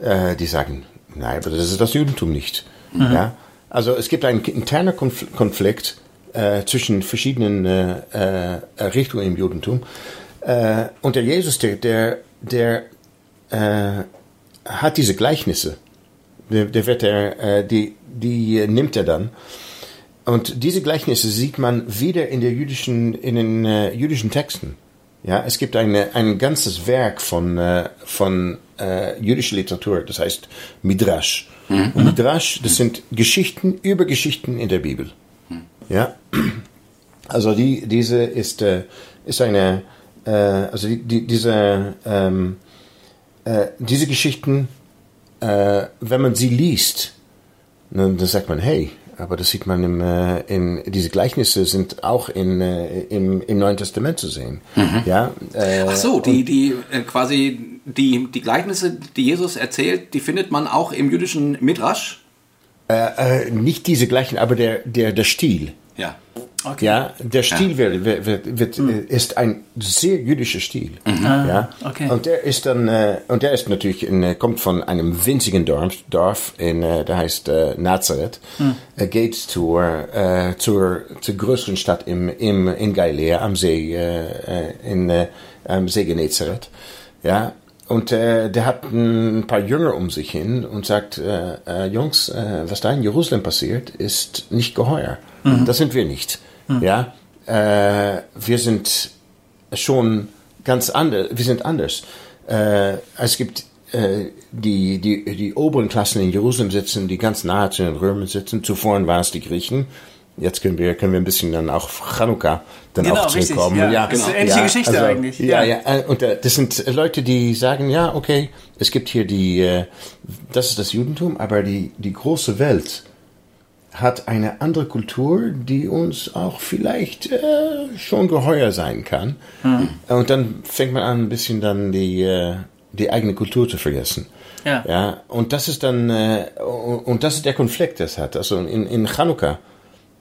äh, die sagen, nein, aber das ist das Judentum nicht. Mhm. Ja? Also es gibt einen internen Konflikt äh, zwischen verschiedenen äh, äh, Richtungen im Judentum. Äh, und der Jesus, der, der, der äh, hat diese Gleichnisse. Der, der wird er, äh, die, die nimmt er dann. Und diese Gleichnisse sieht man wieder in der jüdischen, in den jüdischen Texten. Ja, es gibt eine, ein ganzes Werk von, äh, von äh, jüdischer Literatur, das heißt Midrash. Mhm. Und Midrash, das sind Geschichten über Geschichten in der Bibel. Ja, also die, diese ist, äh, ist eine, äh, also die, die, diese, ähm, äh, diese Geschichten, äh, wenn man sie liest, dann, dann sagt man, hey, aber das sieht man im, äh, in, diese Gleichnisse sind auch in, im, im Neuen Testament zu sehen. Mhm. Ja, Ach so, die, die quasi die, die Gleichnisse, die Jesus erzählt, die findet man auch im jüdischen Midrash? Nicht diese gleichen, aber der, der, der Stil. Ja. Okay. Ja, der Stil ja. Wird, wird, wird, mhm. ist ein sehr jüdischer Stil. Mhm. Ja, ah, okay. Und der ist dann, äh, und der ist natürlich, in, äh, kommt von einem winzigen Dorf, Dorf in, äh, der heißt äh, Nazareth. Mhm. Er geht zur, äh, zur, zur größeren Stadt im, im, in Galiläa am See, äh, in, äh, am See Genezareth. Ja, und äh, der hat ein paar Jünger um sich hin und sagt, äh, äh, Jungs, äh, was da in Jerusalem passiert, ist nicht geheuer. Mhm. Das sind wir nicht. Mhm. Ja, äh, wir sind schon ganz anders. Wir sind anders. Äh, es gibt äh, die, die, die oberen Klassen in Jerusalem sitzen, die ganz nahe zu den Römern sitzen. Zuvor waren es die Griechen. Jetzt können wir, können wir ein bisschen dann auch Chanukka dann genau, auch zurückkommen. Richtig, ja. ja, genau. Das ist eine ähnliche ja, Geschichte also, eigentlich. Ja, ja, ja. Äh, und äh, das sind Leute, die sagen, ja, okay, es gibt hier die, das ist das Judentum, aber die, die große Welt hat eine andere Kultur, die uns auch vielleicht äh, schon geheuer sein kann. Hm. Und dann fängt man an, ein bisschen dann die, äh, die eigene Kultur zu vergessen. Ja. ja. Und das ist dann, äh, und das ist der Konflikt, das hat. Also in, in Chanukka,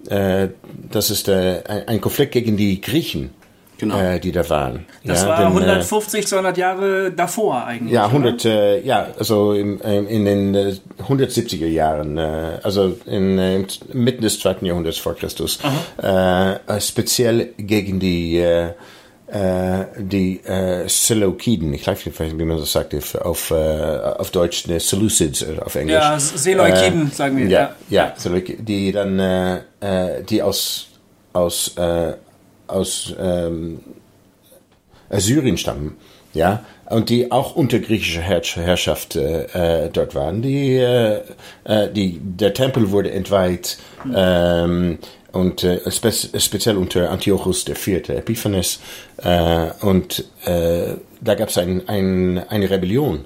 äh, das ist äh, ein Konflikt gegen die Griechen genau. äh, die da waren. Das ja, war denn, 150, 200 Jahre davor eigentlich. Ja, 100, äh, ja, also in, in den äh, 170er Jahren, äh, also in, äh, mitten des zweiten Jahrhunderts vor Christus, äh, speziell gegen die äh, die äh, Seleukiden, ich weiß nicht, wie man das sagt auf, äh, auf Deutsch, ne, Seleucids auf Englisch. Ja, Seleukiden, äh, sagen wir. Ja, ja, ja die dann, äh, die aus, aus äh, aus ähm, Syrien stammen, ja, und die auch unter griechischer Herrschaft äh, äh, dort waren. Die, äh, äh, die, der Tempel wurde entweiht ähm, und äh, spe speziell unter Antiochus IV. Epiphanes äh, und da gab es ein, ein, eine Rebellion.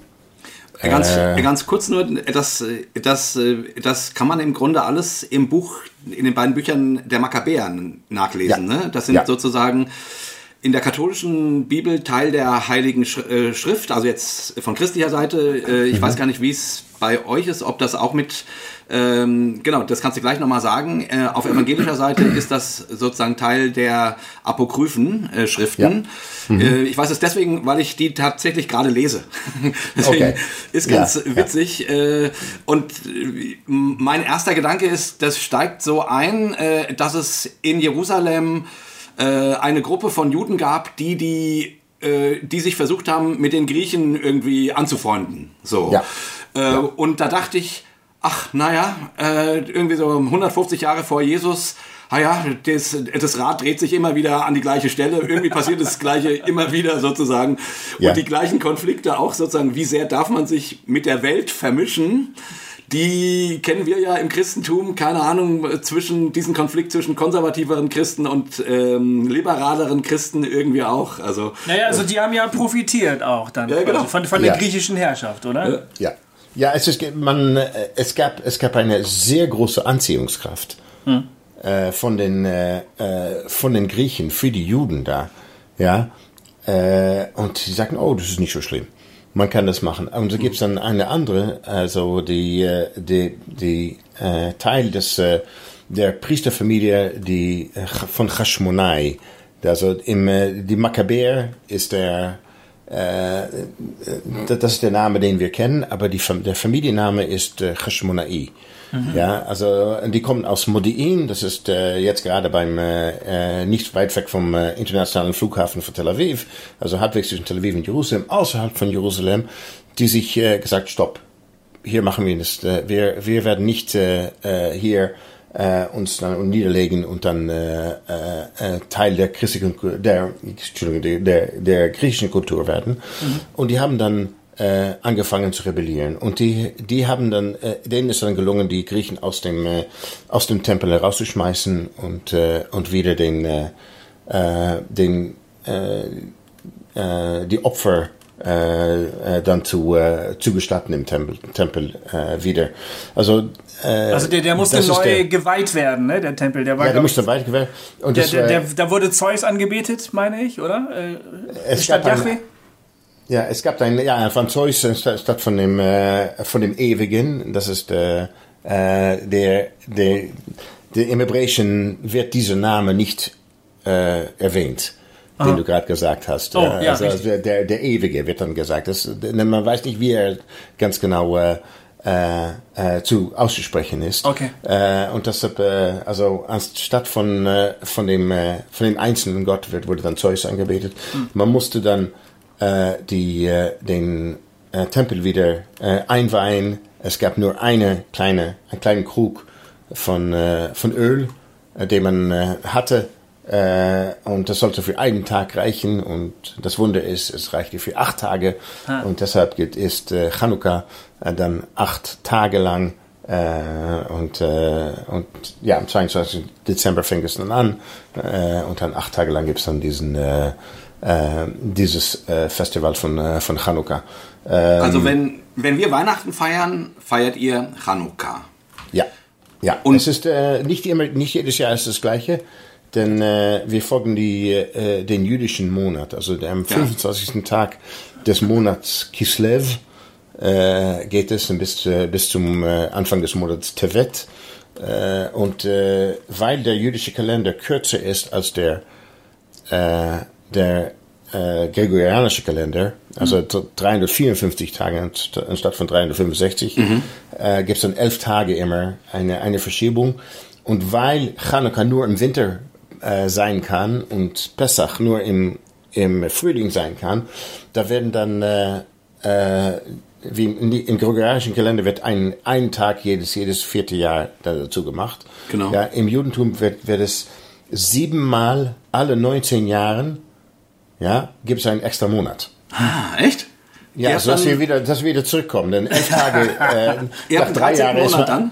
Ganz, äh, ganz kurz nur, das, das, das kann man im Grunde alles im Buch in den beiden Büchern der Makkabäern nachlesen. Ja. Ne? Das sind ja. sozusagen in der katholischen Bibel Teil der Heiligen äh, Schrift, also jetzt von christlicher Seite. Äh, ich mhm. weiß gar nicht, wie es bei euch ist, ob das auch mit, ähm, genau, das kannst du gleich nochmal sagen. Äh, auf evangelischer Seite ist das sozusagen Teil der apokryphen äh, Schriften. Ja. Mhm. Äh, ich weiß es deswegen, weil ich die tatsächlich gerade lese. deswegen okay. ist ganz ja, witzig. Ja. Äh, und äh, mein erster Gedanke ist, das steigt so ein, äh, dass es in Jerusalem eine Gruppe von Juden gab, die die die sich versucht haben, mit den Griechen irgendwie anzufreunden. So. Ja. Äh, ja. Und da dachte ich, ach, naja, äh, irgendwie so 150 Jahre vor Jesus, naja, das, das Rad dreht sich immer wieder an die gleiche Stelle, irgendwie passiert das Gleiche immer wieder sozusagen. Und ja. die gleichen Konflikte auch sozusagen, wie sehr darf man sich mit der Welt vermischen? die kennen wir ja im Christentum, keine Ahnung, zwischen diesen Konflikt zwischen konservativeren Christen und ähm, liberaleren Christen irgendwie auch. Also, naja, also die haben ja profitiert auch dann ja, genau. von, von der griechischen Herrschaft, oder? Ja. Ja, es, ist, man, äh, es, gab, es gab eine sehr große Anziehungskraft hm. äh, von, den, äh, äh, von den Griechen für die Juden da. Ja? Äh, und sie sagten, oh, das ist nicht so schlimm. Man kann das machen. Und so gibt es dann eine andere, also die, äh, die, die Teil des, der Priesterfamilie die, von Hashmonai. Also im, die Makkabäer ist der äh, das ist der Name, den wir kennen, aber die, der Familienname ist äh, Hashmonai. Mhm. Ja, also die kommen aus Modi'in, das ist äh, jetzt gerade beim äh, nicht weit weg vom äh, internationalen Flughafen von Tel Aviv, also halbwegs zwischen Tel Aviv und Jerusalem, außerhalb von Jerusalem, die sich äh, gesagt, stopp, hier machen wir das, äh, wir, wir werden nicht äh, äh hier äh, uns dann niederlegen und dann äh, äh, äh, Teil der christlichen der, Entschuldigung, der, der griechischen Kultur werden. Mhm. Und die haben dann äh, angefangen zu rebellieren. Und die, die haben dann, äh, denen ist dann gelungen, die Griechen aus dem, äh, aus dem Tempel herauszuschmeißen und, äh, und wieder den, äh, äh den, äh, äh, die Opfer äh, äh, dann zu, äh, zu gestatten im Tempel, Tempel äh, wieder. Also, äh, also der, der musste neu der, geweiht werden, ne? der Tempel. Der war, ja, der musste weit geweiht und der, der, der, Da wurde Zeus angebetet, meine ich, oder? Äh, es statt Yahweh? Ja, es gab ein, ja, von Zeus statt von dem, äh, von dem Ewigen. Das ist äh, der, der, der, im Hebräischen wird dieser Name nicht äh, erwähnt Aha. den du gerade gesagt hast. Oh, ja, also, also der, der Ewige wird dann gesagt. Das, man weiß nicht, wie er ganz genau äh, äh, zu auszusprechen ist. Okay. Äh, und deshalb, äh, also anstatt von äh, von dem äh, von dem einzelnen Gott wird wurde dann Zeus angebetet. Hm. Man musste dann äh, die äh, den äh, Tempel wieder äh, einweihen. Es gab nur eine kleine einen kleinen Krug von äh, von Öl, äh, den man äh, hatte äh, und das sollte für einen Tag reichen. Und das Wunder ist, es reichte für acht Tage. Ah. Und deshalb ist äh, Chanukka äh, dann acht Tage lang. Äh, und, äh, und ja, am 22. Dezember fängt es dann an. Äh, und dann acht Tage lang gibt es dann diesen, äh, äh, dieses äh, Festival von, äh, von Chanukka. Ähm, also wenn, wenn wir Weihnachten feiern, feiert ihr Chanukka. Ja. Ja, und es ist äh, nicht immer, nicht jedes Jahr ist das gleiche. Denn äh, wir folgen die, äh, den jüdischen Monat, also am 25. Ja. Tag des Monats Kislev äh, geht es bis, äh, bis zum äh, Anfang des Monats Tevet. Äh, und äh, weil der jüdische Kalender kürzer ist als der, äh, der äh, gregorianische Kalender, also mhm. 354 Tage anstatt von 365, mhm. äh, gibt es dann elf Tage immer eine, eine Verschiebung. Und weil Chanukka nur im Winter äh, sein kann und Pesach nur im, im Frühling sein kann, da werden dann, äh, äh, wie im gregorianischen Kalender wird ein, ein Tag jedes, jedes vierte Jahr dazu gemacht. Genau. Ja, Im Judentum wird, wird es siebenmal alle 19 Jahren, ja, gibt es einen extra Monat. Ah, echt? Ja, so dass wir wieder, dass wir wieder zurückkommen. Denn elf Tage, äh, nach drei Jahren ist man, dann?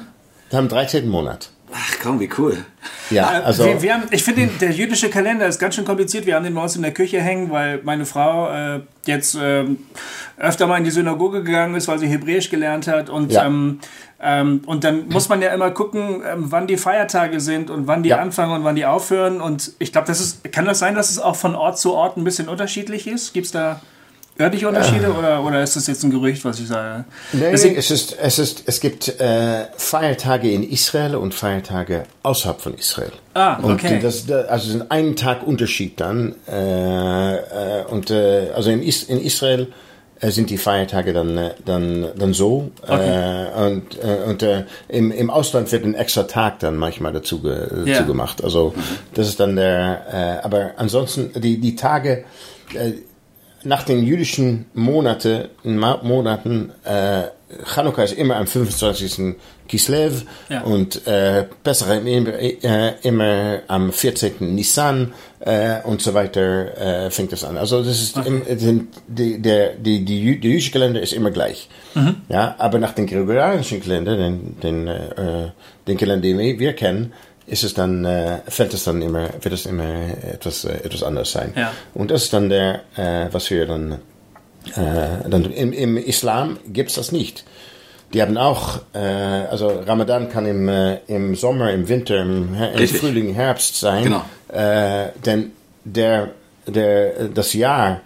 Wir haben 13. Monat. Ach komm, wie cool. Ja, äh, also wir, wir haben, ich finde, der jüdische Kalender ist ganz schön kompliziert. Wir haben den bei uns in der Küche hängen, weil meine Frau äh, jetzt äh, öfter mal in die Synagoge gegangen ist, weil sie Hebräisch gelernt hat. Und, ja. ähm, ähm, und dann muss man ja immer gucken, ähm, wann die Feiertage sind und wann die ja. anfangen und wann die aufhören. Und ich glaube, das ist, kann das sein, dass es auch von Ort zu Ort ein bisschen unterschiedlich ist? Gibt es da Örtliche Unterschiede äh, oder, oder ist das jetzt ein Gerücht, was ich sage? Nein, Deswegen, es, ist, es, ist, es gibt äh, Feiertage in Israel und Feiertage außerhalb von Israel. Ah, okay. Und das, also ist ein Tag Unterschied dann. Äh, äh, und äh, also in, Is in Israel äh, sind die Feiertage dann, dann, dann so. Okay. und und im, im Ausland wird ein extra Tag dann manchmal dazu, ge, yeah. dazu gemacht. Also mhm. das ist dann der, aber ansonsten die, die Tage, nach den jüdischen Monate, Monaten, äh, Chanukka ist immer am 25. Kislev ja. und äh, Pesach immer, äh, immer am 14. Nissan äh, und so weiter äh, fängt es an. Also das ist okay. im, die, der, die, die, die jüdische Kalender ist immer gleich. Mhm. Ja, aber nach dem gregorianischen Kalender, den, den, äh, den Kalender, den wir kennen, ist es dann, äh, fällt es dann immer, wird es immer etwas, äh, etwas anders sein. Ja. Und das ist dann der, äh, was wir dann, äh, dann im, im Islam gibt es das nicht. die haben auch, äh, also Ramadan kann im, äh, im Sommer, im Winter, im, im. Frühling, Herbst sein. Genau. Denn der, der, das Jahr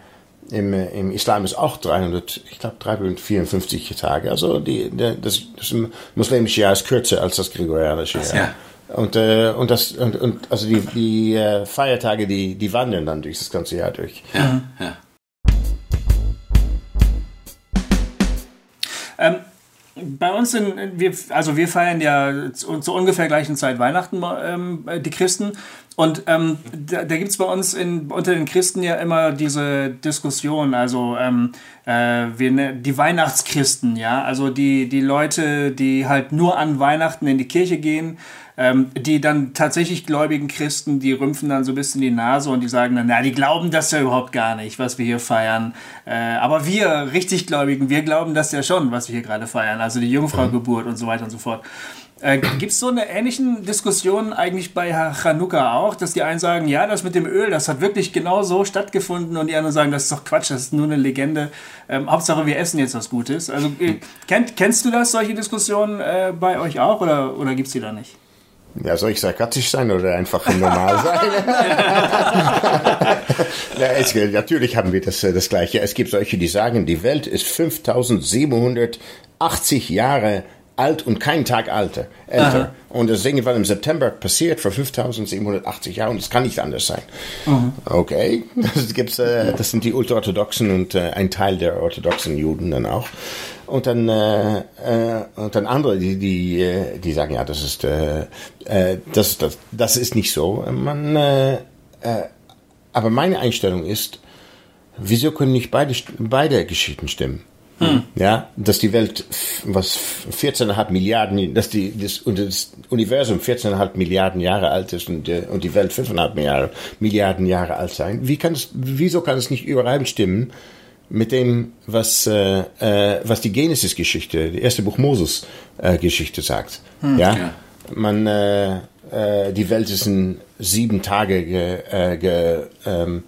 im, im Islam ist auch 300, ich glaube 354 Tage. Also die, der, das, das muslimische Jahr ist kürzer als das gregorianische Jahr. ja. Und, äh, und das und, und also die, die äh, Feiertage, die, die wandern dann durch das ganze Jahr durch. Ja, ja. Ähm, bei uns sind wir, also wir feiern ja zu, zu ungefähr gleichen Zeit Weihnachten, ähm, die Christen. Und ähm, da, da gibt es bei uns in, unter den Christen ja immer diese Diskussion, also ähm, äh, wir, ne- die Weihnachtschristen, ja, also die, die Leute, die halt nur an Weihnachten in die Kirche gehen, ähm, die dann tatsächlich gläubigen Christen, die rümpfen dann so ein bisschen die Nase und die sagen dann, na, die glauben das ja überhaupt gar nicht, was wir hier feiern. Äh, aber wir, richtig Gläubigen, wir glauben das ja schon, was wir hier gerade feiern, also die Jungfraugeburt und so weiter und so fort. Äh, Gibt es so eine ähnlichen Diskussion eigentlich bei Chanukka auch, dass die einen sagen, ja, das mit dem Öl, das hat wirklich genau so stattgefunden und die anderen sagen, das ist doch Quatsch, das ist nur eine Legende. Ähm, Hauptsache, wir essen jetzt was Gutes. Also äh, kennt, kennst du das, solche Diskussionen äh, bei euch auch oder, oder gibt es die da nicht? Ja, soll ich sarkastisch sein oder einfach normal sein? ja, es, natürlich haben wir das, äh, das Gleiche. Es gibt solche, die sagen, die Welt ist 5780 Jahre alt und kein Tag alter, älter. Und das ist irgendwann im September passiert, vor 5780 Jahren. Und das kann nicht anders sein. Okay, das, gibt's, äh, das sind die Ultraorthodoxen und äh, ein Teil der orthodoxen Juden dann auch. Und dann, äh, äh, und dann andere, die, die, äh, die sagen, ja, das ist, äh, äh, das, das, das ist nicht so. Man, äh, äh, aber meine Einstellung ist, wieso können nicht beide, beide Geschichten stimmen? Ja, dass die Welt, was 14,5 Milliarden, dass die, das, und das Universum 14,5 Milliarden Jahre alt ist und, äh, und die Welt 5,5 Milliarden, Milliarden Jahre alt sein. Wie kann es, wieso kann es nicht übereinstimmen mit dem, was, äh, äh, was die Genesis-Geschichte, die erste Buch Moses-Geschichte sagt? Ja? Ja. Man, äh, äh, die Welt ist in sieben Tage ge, äh, ge, ähm,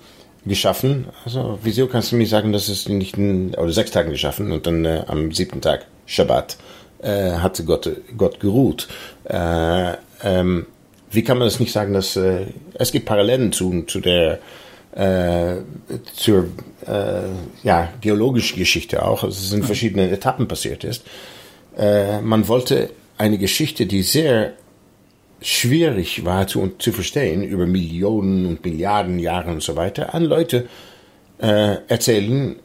geschaffen. Also, wieso kannst du mir sagen, dass es nicht in, oder sechs Tagen geschaffen und dann äh, am siebten Tag, Shabbat, äh, hatte Gott, Gott geruht. Äh, ähm, wie kann man das nicht sagen, dass äh, es gibt Parallelen zu, zu der äh, zur äh, ja, geologischen Geschichte auch, dass es in verschiedenen Etappen passiert ist. Man wollte eine Geschichte, die sehr schwierig war zu, zu verstehen, über Millionen und Milliarden Jahre und so weiter, an Leute äh, erzählen,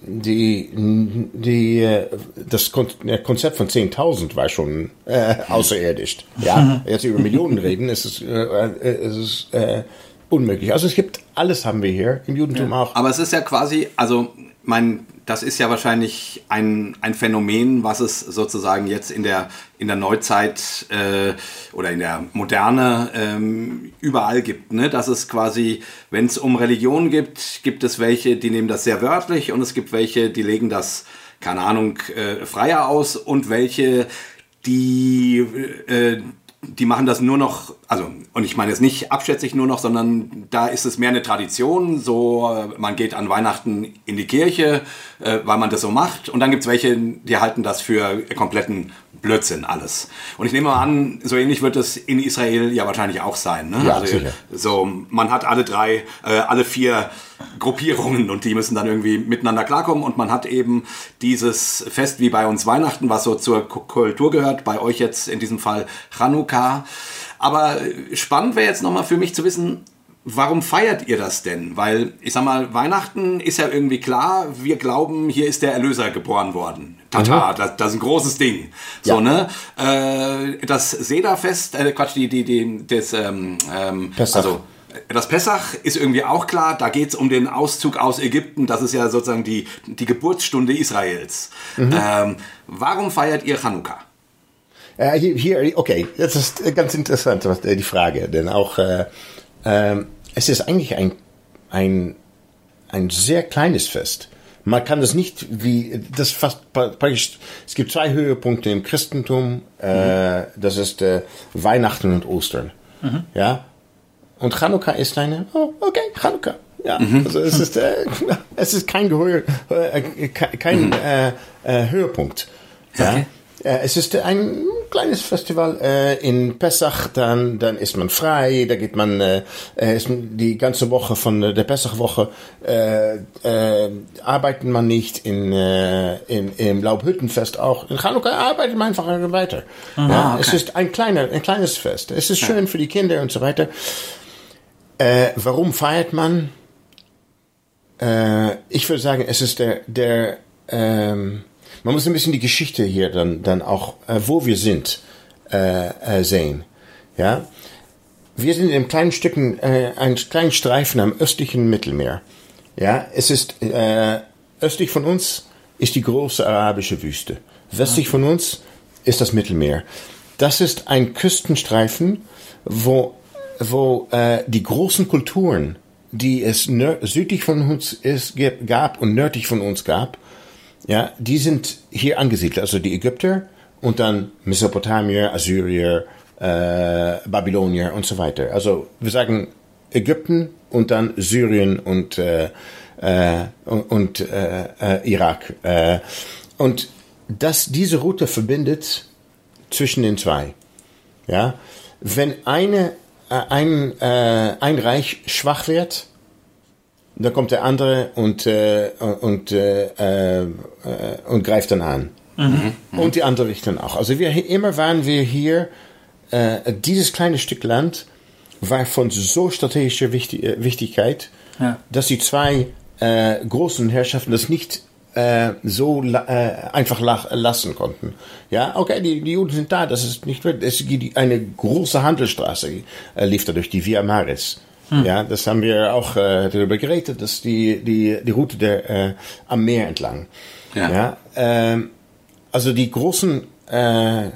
die, die äh, das Kon Konzept von 10.000 war schon äh, außerirdisch. Ja, jetzt über Millionen reden, ist es, äh, äh, ist es äh, unmöglich. Also es gibt alles haben wir hier im Judentum auch. Aber es ist ja quasi, also mein, das ist ja wahrscheinlich ein, ein Phänomen, was es sozusagen jetzt in der, in der Neuzeit äh, oder in der Moderne ähm, überall gibt. Ne? Dass es quasi, wenn es um Religion gibt, gibt es welche, die nehmen das sehr wörtlich und es gibt welche, die legen das, keine Ahnung, äh, freier aus und welche, die äh, die machen das nur noch, also, und ich meine jetzt nicht abschätzig nur noch, sondern da ist es mehr eine Tradition, so, äh, man geht an Weihnachten in die Kirche, äh, weil man das so macht, und dann gibt es welche, die halten das für kompletten Blödsinn alles. Und ich nehme mal an, so ähnlich wird es in Israel ja wahrscheinlich auch sein. Ne? Ja, also, sicher. so, man hat alle drei, äh, alle vier Gruppierungen und die müssen dann irgendwie miteinander klarkommen und man hat eben dieses Fest wie bei uns Weihnachten, was so zur Ku- Kultur gehört, bei euch jetzt in diesem Fall Chanukka. Aber spannend wäre jetzt nochmal für mich zu wissen, warum feiert ihr das denn? Weil, ich sag mal, Weihnachten ist ja irgendwie klar, wir glauben, hier ist der Erlöser geboren worden. Tata, das, das ist ein großes Ding. So, Ja. ne? Äh, das Sederfest, äh, Quatsch, die, die, die, das, ähm, ähm, also, das Pessach ist irgendwie auch klar, da geht es um den Auszug aus Ägypten, das ist ja sozusagen die, die Geburtsstunde Israels. Ähm, warum feiert ihr Chanukka? Äh, hier, hier, okay, das ist äh, ganz interessant, was, äh, die Frage, denn auch äh, ähm, es ist eigentlich ein, ein, ein sehr kleines Fest. Man kann das nicht wie, das fast pra- praktisch, es gibt zwei Höhepunkte im Christentum, äh, das ist äh, Weihnachten und Ostern. Ja, und Chanukka ist eine, oh, okay, Chanukka. Ja, also es ist, äh, es ist kein, Gehör, äh, ke- kein äh, äh, Höhepunkt. Ja? Okay. Äh, es ist ein kleines Festival äh, in Pessach, dann, dann ist man frei, da geht man äh, äh ist die ganze Woche von der Pessachwoche äh, äh, arbeitet man nicht in, äh, in im Laubhüttenfest auch. In Chanukka arbeitet man einfach weiter. Aha, ja, okay. Es ist ein kleiner, ein kleines Fest. Es ist schön für die Kinder und so weiter. Äh, warum feiert man? Äh, ich würde sagen, es ist der der ähm, man muss ein bisschen die Geschichte hier dann, dann auch, äh, wo wir sind, äh, äh, sehen. Ja, wir sind in einem kleinen Stücken, äh, einen kleinen Streifen am östlichen Mittelmeer. Ja, es ist äh, östlich von uns ist die große arabische Wüste. Westlich von uns ist das Mittelmeer. Das ist ein Küstenstreifen, wo wo äh, die großen Kulturen, die es südlich von uns ist, gab und nördlich von uns gab, ja, die sind hier angesiedelt, also die Ägypter und dann Mesopotamier, Assyrier, äh, Babylonier und so weiter. Also wir sagen Ägypten und dann Syrien und, äh, äh, und äh, äh, Irak. Äh, und dass diese Route verbindet zwischen den zwei. Ja, wenn eine, ein, ein Reich schwach wird, dann kommt der andere und, äh, und, äh, äh, und greift dann an. Mhm. Und die andere Richtung auch. Also wir, immer waren wir hier, äh, dieses kleine Stück Land war von so strategischer Wichtig äh, Wichtigkeit, ja. dass die zwei äh, großen Herrschaften das nicht so einfach lassen konnten. Ja, okay, die, die Juden sind da, das ist nicht, es gibt eine große Handelsstraße, lief da durch die Via Maris. Hm. Ja, das haben wir auch äh, darüber geredet, dass die, die, die Route der, äh, am Meer entlang. Ja. ja ähm, also die großen äh,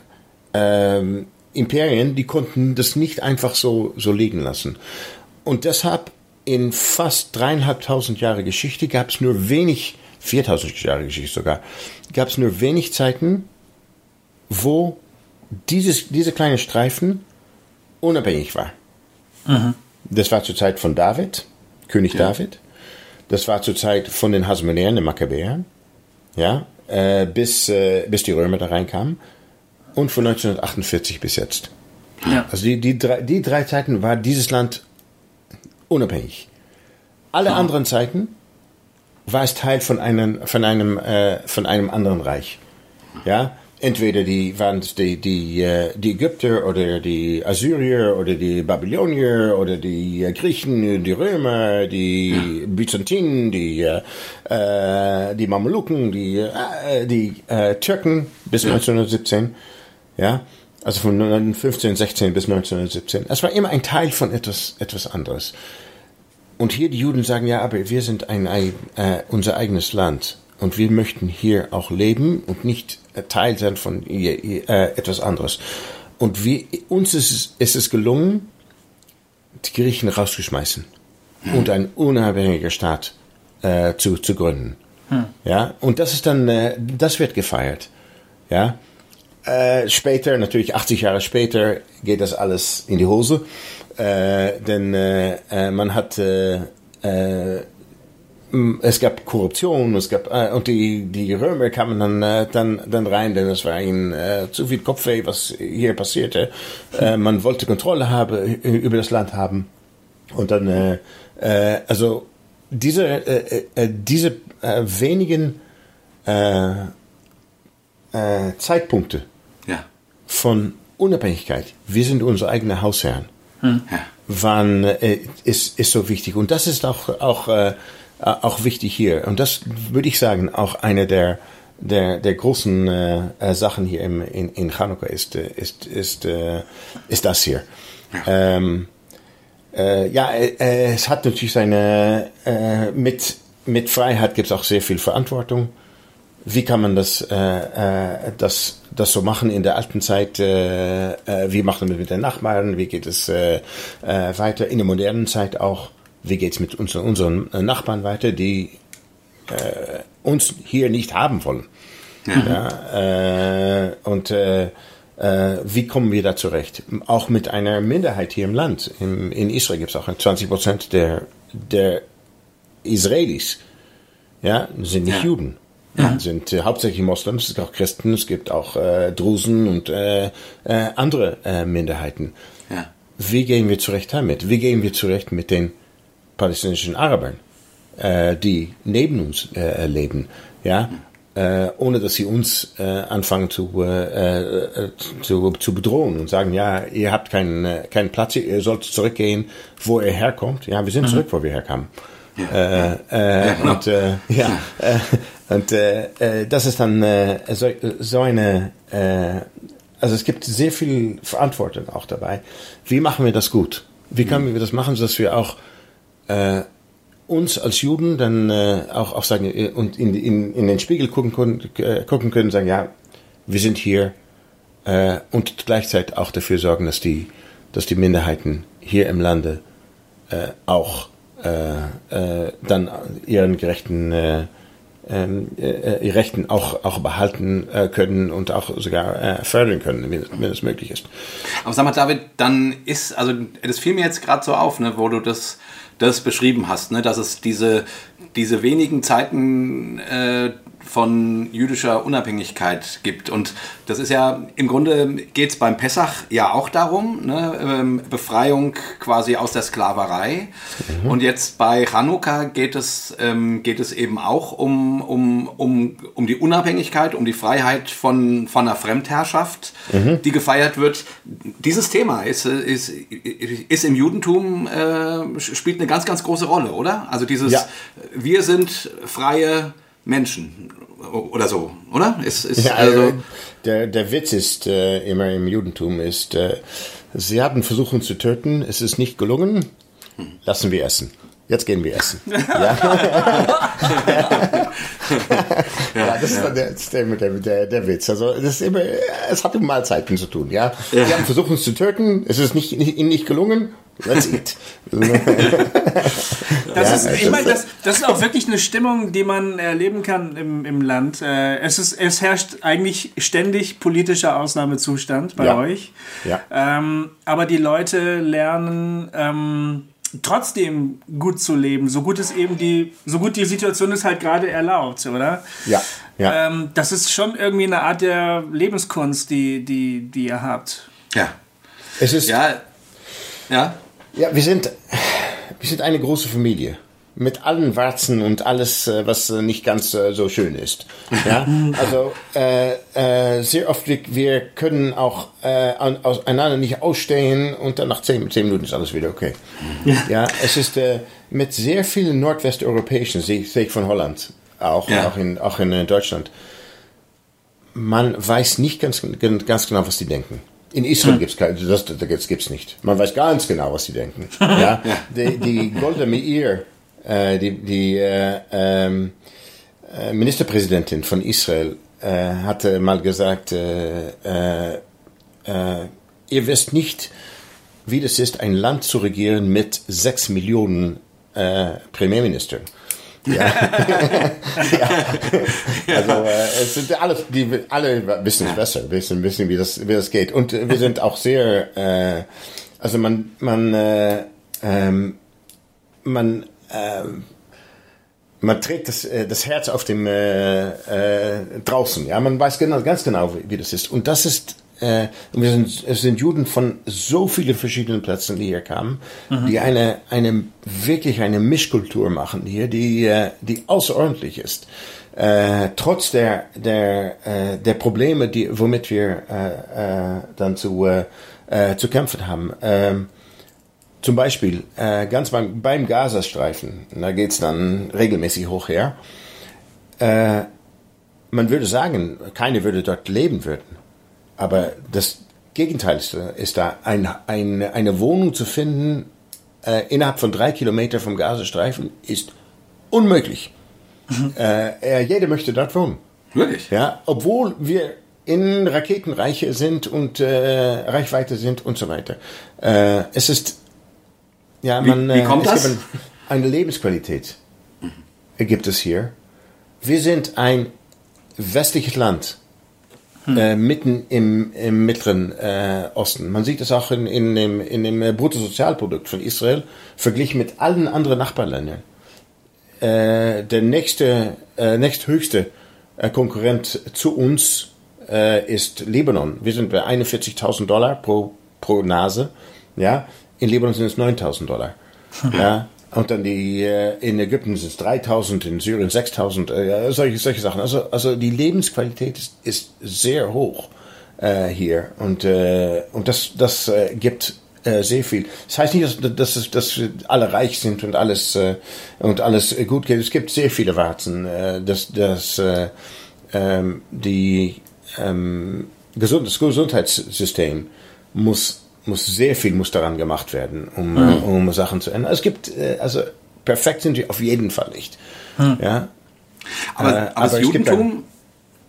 äh, Imperien, die konnten das nicht einfach so, so liegen lassen. Und deshalb in fast dreieinhalbtausend Jahre Geschichte gab es nur wenig, 4000 Jahre Geschichte sogar, gab es nur wenig Zeiten, wo dieses, diese kleine Streifen unabhängig war. Mhm. Das war zur Zeit von David, König ja. David. Das war zur Zeit von den Hasmonäern, den Makkabäern, ja, äh, bis, äh, bis die Römer da reinkamen. Und von 1948 bis jetzt. Ja. Also die, die, drei, die drei Zeiten war dieses Land unabhängig. Alle ja. anderen Zeiten war es Teil von einem, von einem, äh, von einem anderen Reich. Ja, entweder die waren die, die, äh, die Ägypter oder die Assyrier oder die Babylonier oder die äh, Griechen, die Römer, die Byzantinen, die, äh, die Mameluken, die, äh, die äh, Türken bis 1917. Ja, also von 1915, bis 1917. Es war immer ein Teil von etwas, etwas anderes. Und hier die Juden sagen, ja, aber wir sind ein, äh, unser eigenes Land. Und wir möchten hier auch leben und nicht Teil sein von äh, etwas anderes. Und wir, uns ist es, ist es gelungen, die Griechen rauszuschmeißen hm. und ein unabhängiger Staat äh, zu, zu gründen. Hm. Ja, und das ist dann, äh, das wird gefeiert. Ja, äh, später, natürlich 80 Jahre später, geht das alles in die Hose, äh, denn äh, äh man hat äh, äh, es gab Korruption, es gab äh, und die die Römer kamen dann äh, dann dann rein, denn es war ihnen äh, zu viel Kopfweh, was hier passierte. Äh, man wollte Kontrolle haben über das Land haben und dann äh, äh, also diese äh, äh, diese äh, wenigen äh, äh, Zeitpunkte ja. von Unabhängigkeit. Wir sind unsere eigenen Hausherren. Hm. Ja. Waren äh, ist ist so wichtig und das ist auch auch äh, äh, auch wichtig hier. Und das würde ich sagen, auch eine der der, der großen äh, äh Sachen hier im, in, in Chanukka ist, äh, ist, ist, äh, ist das hier. Ja, ähm, äh, ja äh, es hat natürlich seine, äh, mit, mit Freiheit gibt es auch sehr viel Verantwortung. Wie kann man das, äh, äh, das, das so machen in der alten Zeit? Äh, äh, wie macht man das mit den Nachbarn? Wie geht es äh, äh, weiter in der modernen Zeit auch? Wie geht's mit uns, unseren äh, Nachbarn weiter, die äh, uns hier nicht haben wollen. Ja. äh, und äh, äh, wie kommen wir da zurecht? Auch mit einer Minderheit hier im Land. Im, in Israel gibt es auch 20 Prozent der, der Israelis, ja, sind nicht ja. Juden. ja. sind äh, hauptsächlich Moslems, es gibt auch Christen, es gibt auch äh, Drusen und äh, äh, andere Minderheiten. Wie gehen wir zurecht damit? Wie gehen wir zurecht mit den palästinensischen Arabern, äh, die neben uns äh, leben? Ja, äh, ohne dass sie uns äh, anfangen zu, äh, äh, zu, zu bedrohen und sagen, ja, ihr habt keinen, äh, keinen Platz, ihr sollt zurückgehen, wo ihr herkommt. Ja, wir sind mhm. zurück, wo wir herkamen. Ja, äh, äh, ja, genau. Und, ja, und das ist dann äh, so, so eine, äh, also es gibt sehr viel Verantwortung auch dabei. Wie machen wir das gut? Wie können wir das machen, dass wir auch äh, uns als Juden dann äh, auch, auch sagen äh, und in, in, in den Spiegel gucken können, äh, gucken können, sagen, ja, wir sind hier äh, und gleichzeitig auch dafür sorgen, dass die, dass die Minderheiten hier im Lande äh, auch äh, äh, dann ihren gerechten äh, ähm, äh, Rechten auch, auch behalten äh, können und auch sogar äh, fördern können, wenn, wenn es möglich ist. Aber sag mal, David, dann ist, also das fiel mir jetzt gerade so auf, ne, wo du das das beschrieben hast, ne? dass es diese, diese wenigen Zeiten äh, von jüdischer Unabhängigkeit gibt. Und das ist ja, im Grunde geht es beim Pessach ja auch darum, ne? ähm, Befreiung quasi aus der Sklaverei. Mhm. Und jetzt bei Chanukka geht es, ähm, geht es eben auch um, um, um, um die Unabhängigkeit, um die Freiheit von, von einer Fremdherrschaft, mhm. die gefeiert wird. Dieses Thema ist, ist, ist im Judentum, äh, spielt eine ganz, ganz große Rolle, oder? Also dieses, ja. wir sind freie Menschen oder so, oder? Ist, ist ja, also der, der Witz ist äh, immer im Judentum ist, äh, sie hatten versucht uns zu töten, es ist nicht gelungen, lassen wir essen. Jetzt gehen wir essen. ja. ja, das ist der, der, der, der Witz. Also das ist immer, es hat mit Mahlzeiten zu tun. Ja, ja. haben versucht uns zu töten, es ist nicht, ihnen nicht gelungen. Let's eat. das ja, ist, ich meine, das, das ist auch wirklich eine Stimmung, die man erleben kann im, im Land. Äh, es, ist, es herrscht eigentlich ständig politischer Ausnahmezustand bei ja. euch. Ja. Ähm, aber die Leute lernen ähm, trotzdem gut zu leben, so gut es eben die, so gut die Situation ist halt gerade erlaubt, oder? Ja. ja. Ähm, das ist schon irgendwie eine Art der Lebenskunst, die, die, die ihr habt. Ja. Es ist. Ja. Ja. Ja, wir sind, wir sind eine große Familie. Mit allen Warzen und alles, äh, was äh, nicht ganz äh, so schön ist. Ja, also äh, äh, sehr oft wir, wir können auch äh, einander nicht ausstehen und dann nach zehn, zehn Minuten ist alles wieder okay. Ja, ja es ist äh, mit sehr vielen nordwesteuropäischen, sehe seh ich von Holland, auch, ja. auch, in, auch in Deutschland. Man weiß nicht ganz, ganz genau, was die denken. In Israel gibt es das, das gibt's nicht. Man weiß ganz genau, was sie denken. ja? Die, die Golda Meir, äh, die, die äh, ähm, äh, Ministerpräsidentin von Israel, äh, hatte mal gesagt, äh, äh, äh, ihr wisst nicht, wie das ist, ein Land zu regieren mit sechs Millionen äh, Premierministern. Ja. ja. Also äh, es sind alle, die alle wissen es besser, wissen, wissen wie das wie das geht. Und wir sind auch sehr, äh, also man man äh, ähm, man äh, man trägt das, äh, das Herz auf dem äh, äh, draußen. Ja, man weiß genau, ganz genau, wie, wie das ist. Und das ist äh, wir sind, es sind Juden von so vielen verschiedenen Plätzen, die hier kamen, mhm. die eine, eine, wirklich eine Mischkultur machen hier, die, äh, die außerordentlich ist. Äh, trotz der, der, äh, der Probleme, die, womit wir äh, äh, dann zu, äh, äh, zu kämpfen haben. Ähm, zum Beispiel äh, ganz beim, beim Gazastreifen, da geht's dann regelmäßig hoch her. Äh, man würde sagen, keine würde dort leben würden. Aber das Gegenteil ist, ist da, ein, ein, eine Wohnung zu finden äh, innerhalb von drei Kilometern vom Gazastreifen ist unmöglich. Mhm. Äh, jeder möchte dort wohnen. Wirklich? Ja, obwohl wir in Raketenreiche sind und äh, Reichweite sind und so weiter. Äh, es ist ja man wie, wie kommt äh, das? Ein, eine Lebensqualität mhm. gibt es hier. Wir sind ein westliches Land hm. äh, mitten im, im Mittleren äh, Osten. Man sieht es auch in, in dem, in dem äh, Bruttosozialprodukt von Israel verglichen mit allen anderen Nachbarländern. Äh, der nächste, äh, nächsthöchste äh, Konkurrent zu uns äh, ist Libanon. Wir sind bei 41.000 Dollar pro, pro Nase. Ja, in Libanon sind es 9.000 Dollar. ja, und dann die, äh, in Ägypten sind es 3000, in Syrien 6000, äh, solche, solche Sachen. Also, also die Lebensqualität ist, ist sehr hoch äh, hier. Und, äh, und das, das äh, gibt äh, sehr viel. Das heißt nicht, dass, dass, dass alle reich sind und alles, äh, und alles gut geht. Es gibt sehr viele Warzen, äh, dass, dass äh, ähm, die, ähm, Gesund das Gesundheitssystem muss muss sehr viel muss daran gemacht werden, um, mhm. äh, um Sachen zu ändern. Es gibt, äh, also perfekt sind die auf jeden Fall nicht. Mhm. Ja? Aber, äh, aber, aber, das Judentum,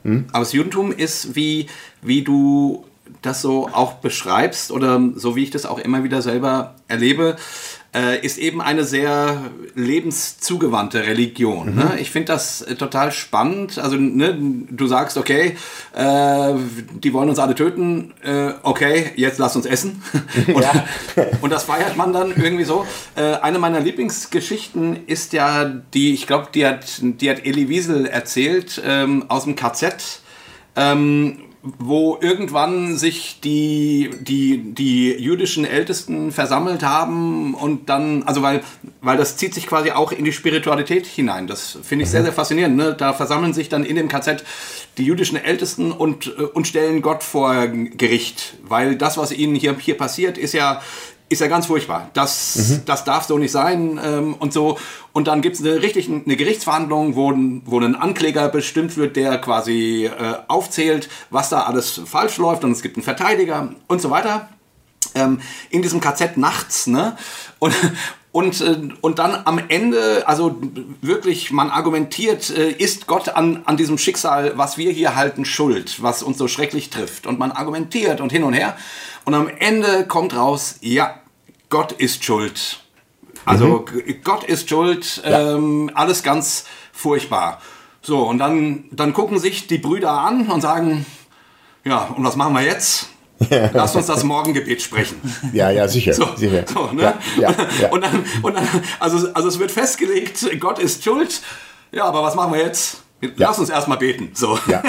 hm? aber das Judentum ist, wie, wie du das so auch beschreibst oder so wie ich das auch immer wieder selber erlebe, äh, ist eben eine sehr lebenszugewandte Religion. Mhm. Ne? Ich finde das äh, total spannend. Also ne, du sagst, okay, äh, die wollen uns alle töten, äh, okay, jetzt lass uns essen. und, ja. und, das feiert man dann irgendwie so. Äh, eine meiner Lieblingsgeschichten ist ja die, ich glaube, die hat, die hat Elie Wiesel erzählt ähm, aus dem KZ. Ähm, wo irgendwann sich die, die, die jüdischen Ältesten versammelt haben und dann, also weil, weil das zieht sich quasi auch in die Spiritualität hinein. Das finde ich mhm. sehr, sehr faszinierend. Ne? Da versammeln sich dann in dem KZ die jüdischen Ältesten und, äh, und stellen Gott vor Gericht, weil das, was ihnen hier, hier passiert, ist ja, ist ja ganz furchtbar. Das, mhm. das darf so nicht sein ähm, und so. Und dann gibt es eine richtig eine Gerichtsverhandlung, wo, wo ein Ankläger bestimmt wird, der quasi äh, aufzählt, was da alles falsch läuft. Und es gibt einen Verteidiger und so weiter. Ähm, in diesem KZ nachts, ne? Und, und, äh, und dann am Ende, also wirklich, man argumentiert, äh, ist Gott an, an diesem Schicksal, was wir hier halten, schuld, was uns so schrecklich trifft. Und man argumentiert und hin und her. Und am Ende kommt raus, ja, Gott ist schuld. Also mhm. Gott ist schuld, ja. ähm, alles ganz furchtbar. So, und dann, dann gucken sich die Brüder an und sagen, ja, und was machen wir jetzt? Lass uns das Morgengebet sprechen. Ja, ja, sicher. So, sicher. So, ne? ja, ja, ja. Und, dann, und dann, also, also es wird festgelegt, Gott ist schuld. Ja, aber was machen wir jetzt? Lass uns erstmal beten. So. Ja.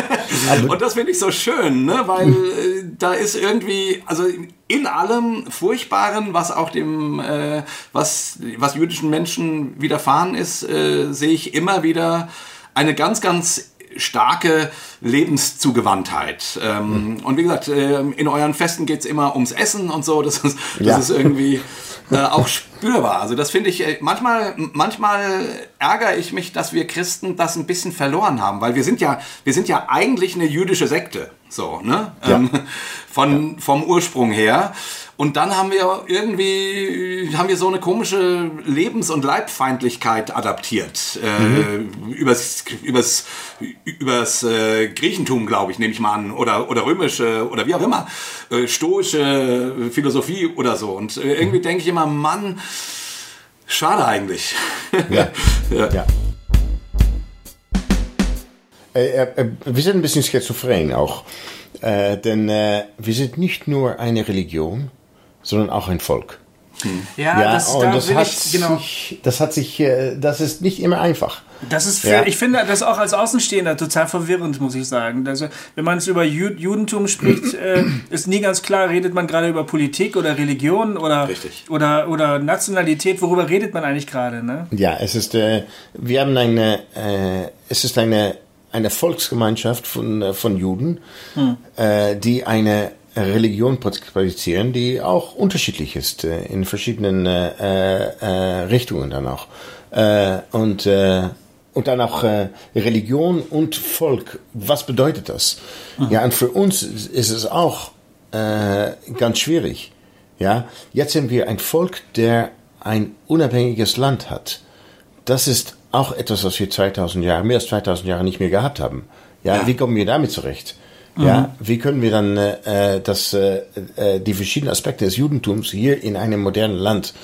Also und das finde ich so schön, ne? weil äh, da ist irgendwie, also in allem Furchtbaren, was auch dem, äh, was, was jüdischen Menschen widerfahren ist, äh, sehe ich immer wieder eine ganz, ganz starke Lebenszugewandtheit. Ähm, mhm. Und wie gesagt, äh, in euren Festen geht es immer ums Essen und so. Das ist, das ja. ist irgendwie äh, auch spürbar. Also das finde ich, äh, manchmal, manchmal ärgere ich mich, dass wir Christen das ein bisschen verloren haben, weil wir sind ja, wir sind ja eigentlich eine jüdische Sekte. So, ne? Ja. Ähm, von, ja. Vom Ursprung her. Und dann haben wir irgendwie, haben wir so eine komische Lebens- und Leibfeindlichkeit adaptiert. Äh, mhm. Äh, übers, übers, übers äh, Griechentum, glaube ich, nehme ich mal an. Oder, oder römische, oder wie auch immer. Äh, stoische Philosophie oder so. Und äh, irgendwie mhm. denke ich immer, Mann, schade eigentlich. Ja. ja. ja. Äh, wir sind ein bisschen schizophren auch. Äh, denn äh, wir sind nicht nur eine Religion, sondern auch ein Volk. Hm. Ja, ja, das, und da das, hat ich, genau. sich, das hat sich, äh, das ist nicht immer einfach. Das ist, für, ja. ich finde das auch als Außenstehender total verwirrend, muss ich sagen. Also, wenn man es über Judentum spricht, äh, ist nie ganz klar, redet man gerade über Politik oder Religion oder, oder, oder Nationalität, worüber redet man eigentlich gerade? Ne? Ja, es ist, äh, wir haben eine, äh, es ist eine, eine Volksgemeinschaft von, äh, von Juden, hm. äh, die eine Religion praktizieren, die auch unterschiedlich ist, äh, in verschiedenen äh, äh, Richtungen dann auch. Äh, und, äh, und dann auch äh, Religion und Volk, was bedeutet das? Mhm. Ja, und für uns ist es auch äh, ganz schwierig. Ja, jetzt sind wir ein Volk, der ein unabhängiges Land hat. Das ist auch etwas, was wir 2000 Jahre, mehr als 2000 Jahre nicht mehr gehabt haben. Ja, ja. wie kommen wir damit zurecht? Ja, mhm. wie können wir dann äh, das, äh, äh, die verschiedenen Aspekte des Judentums hier in einem modernen Land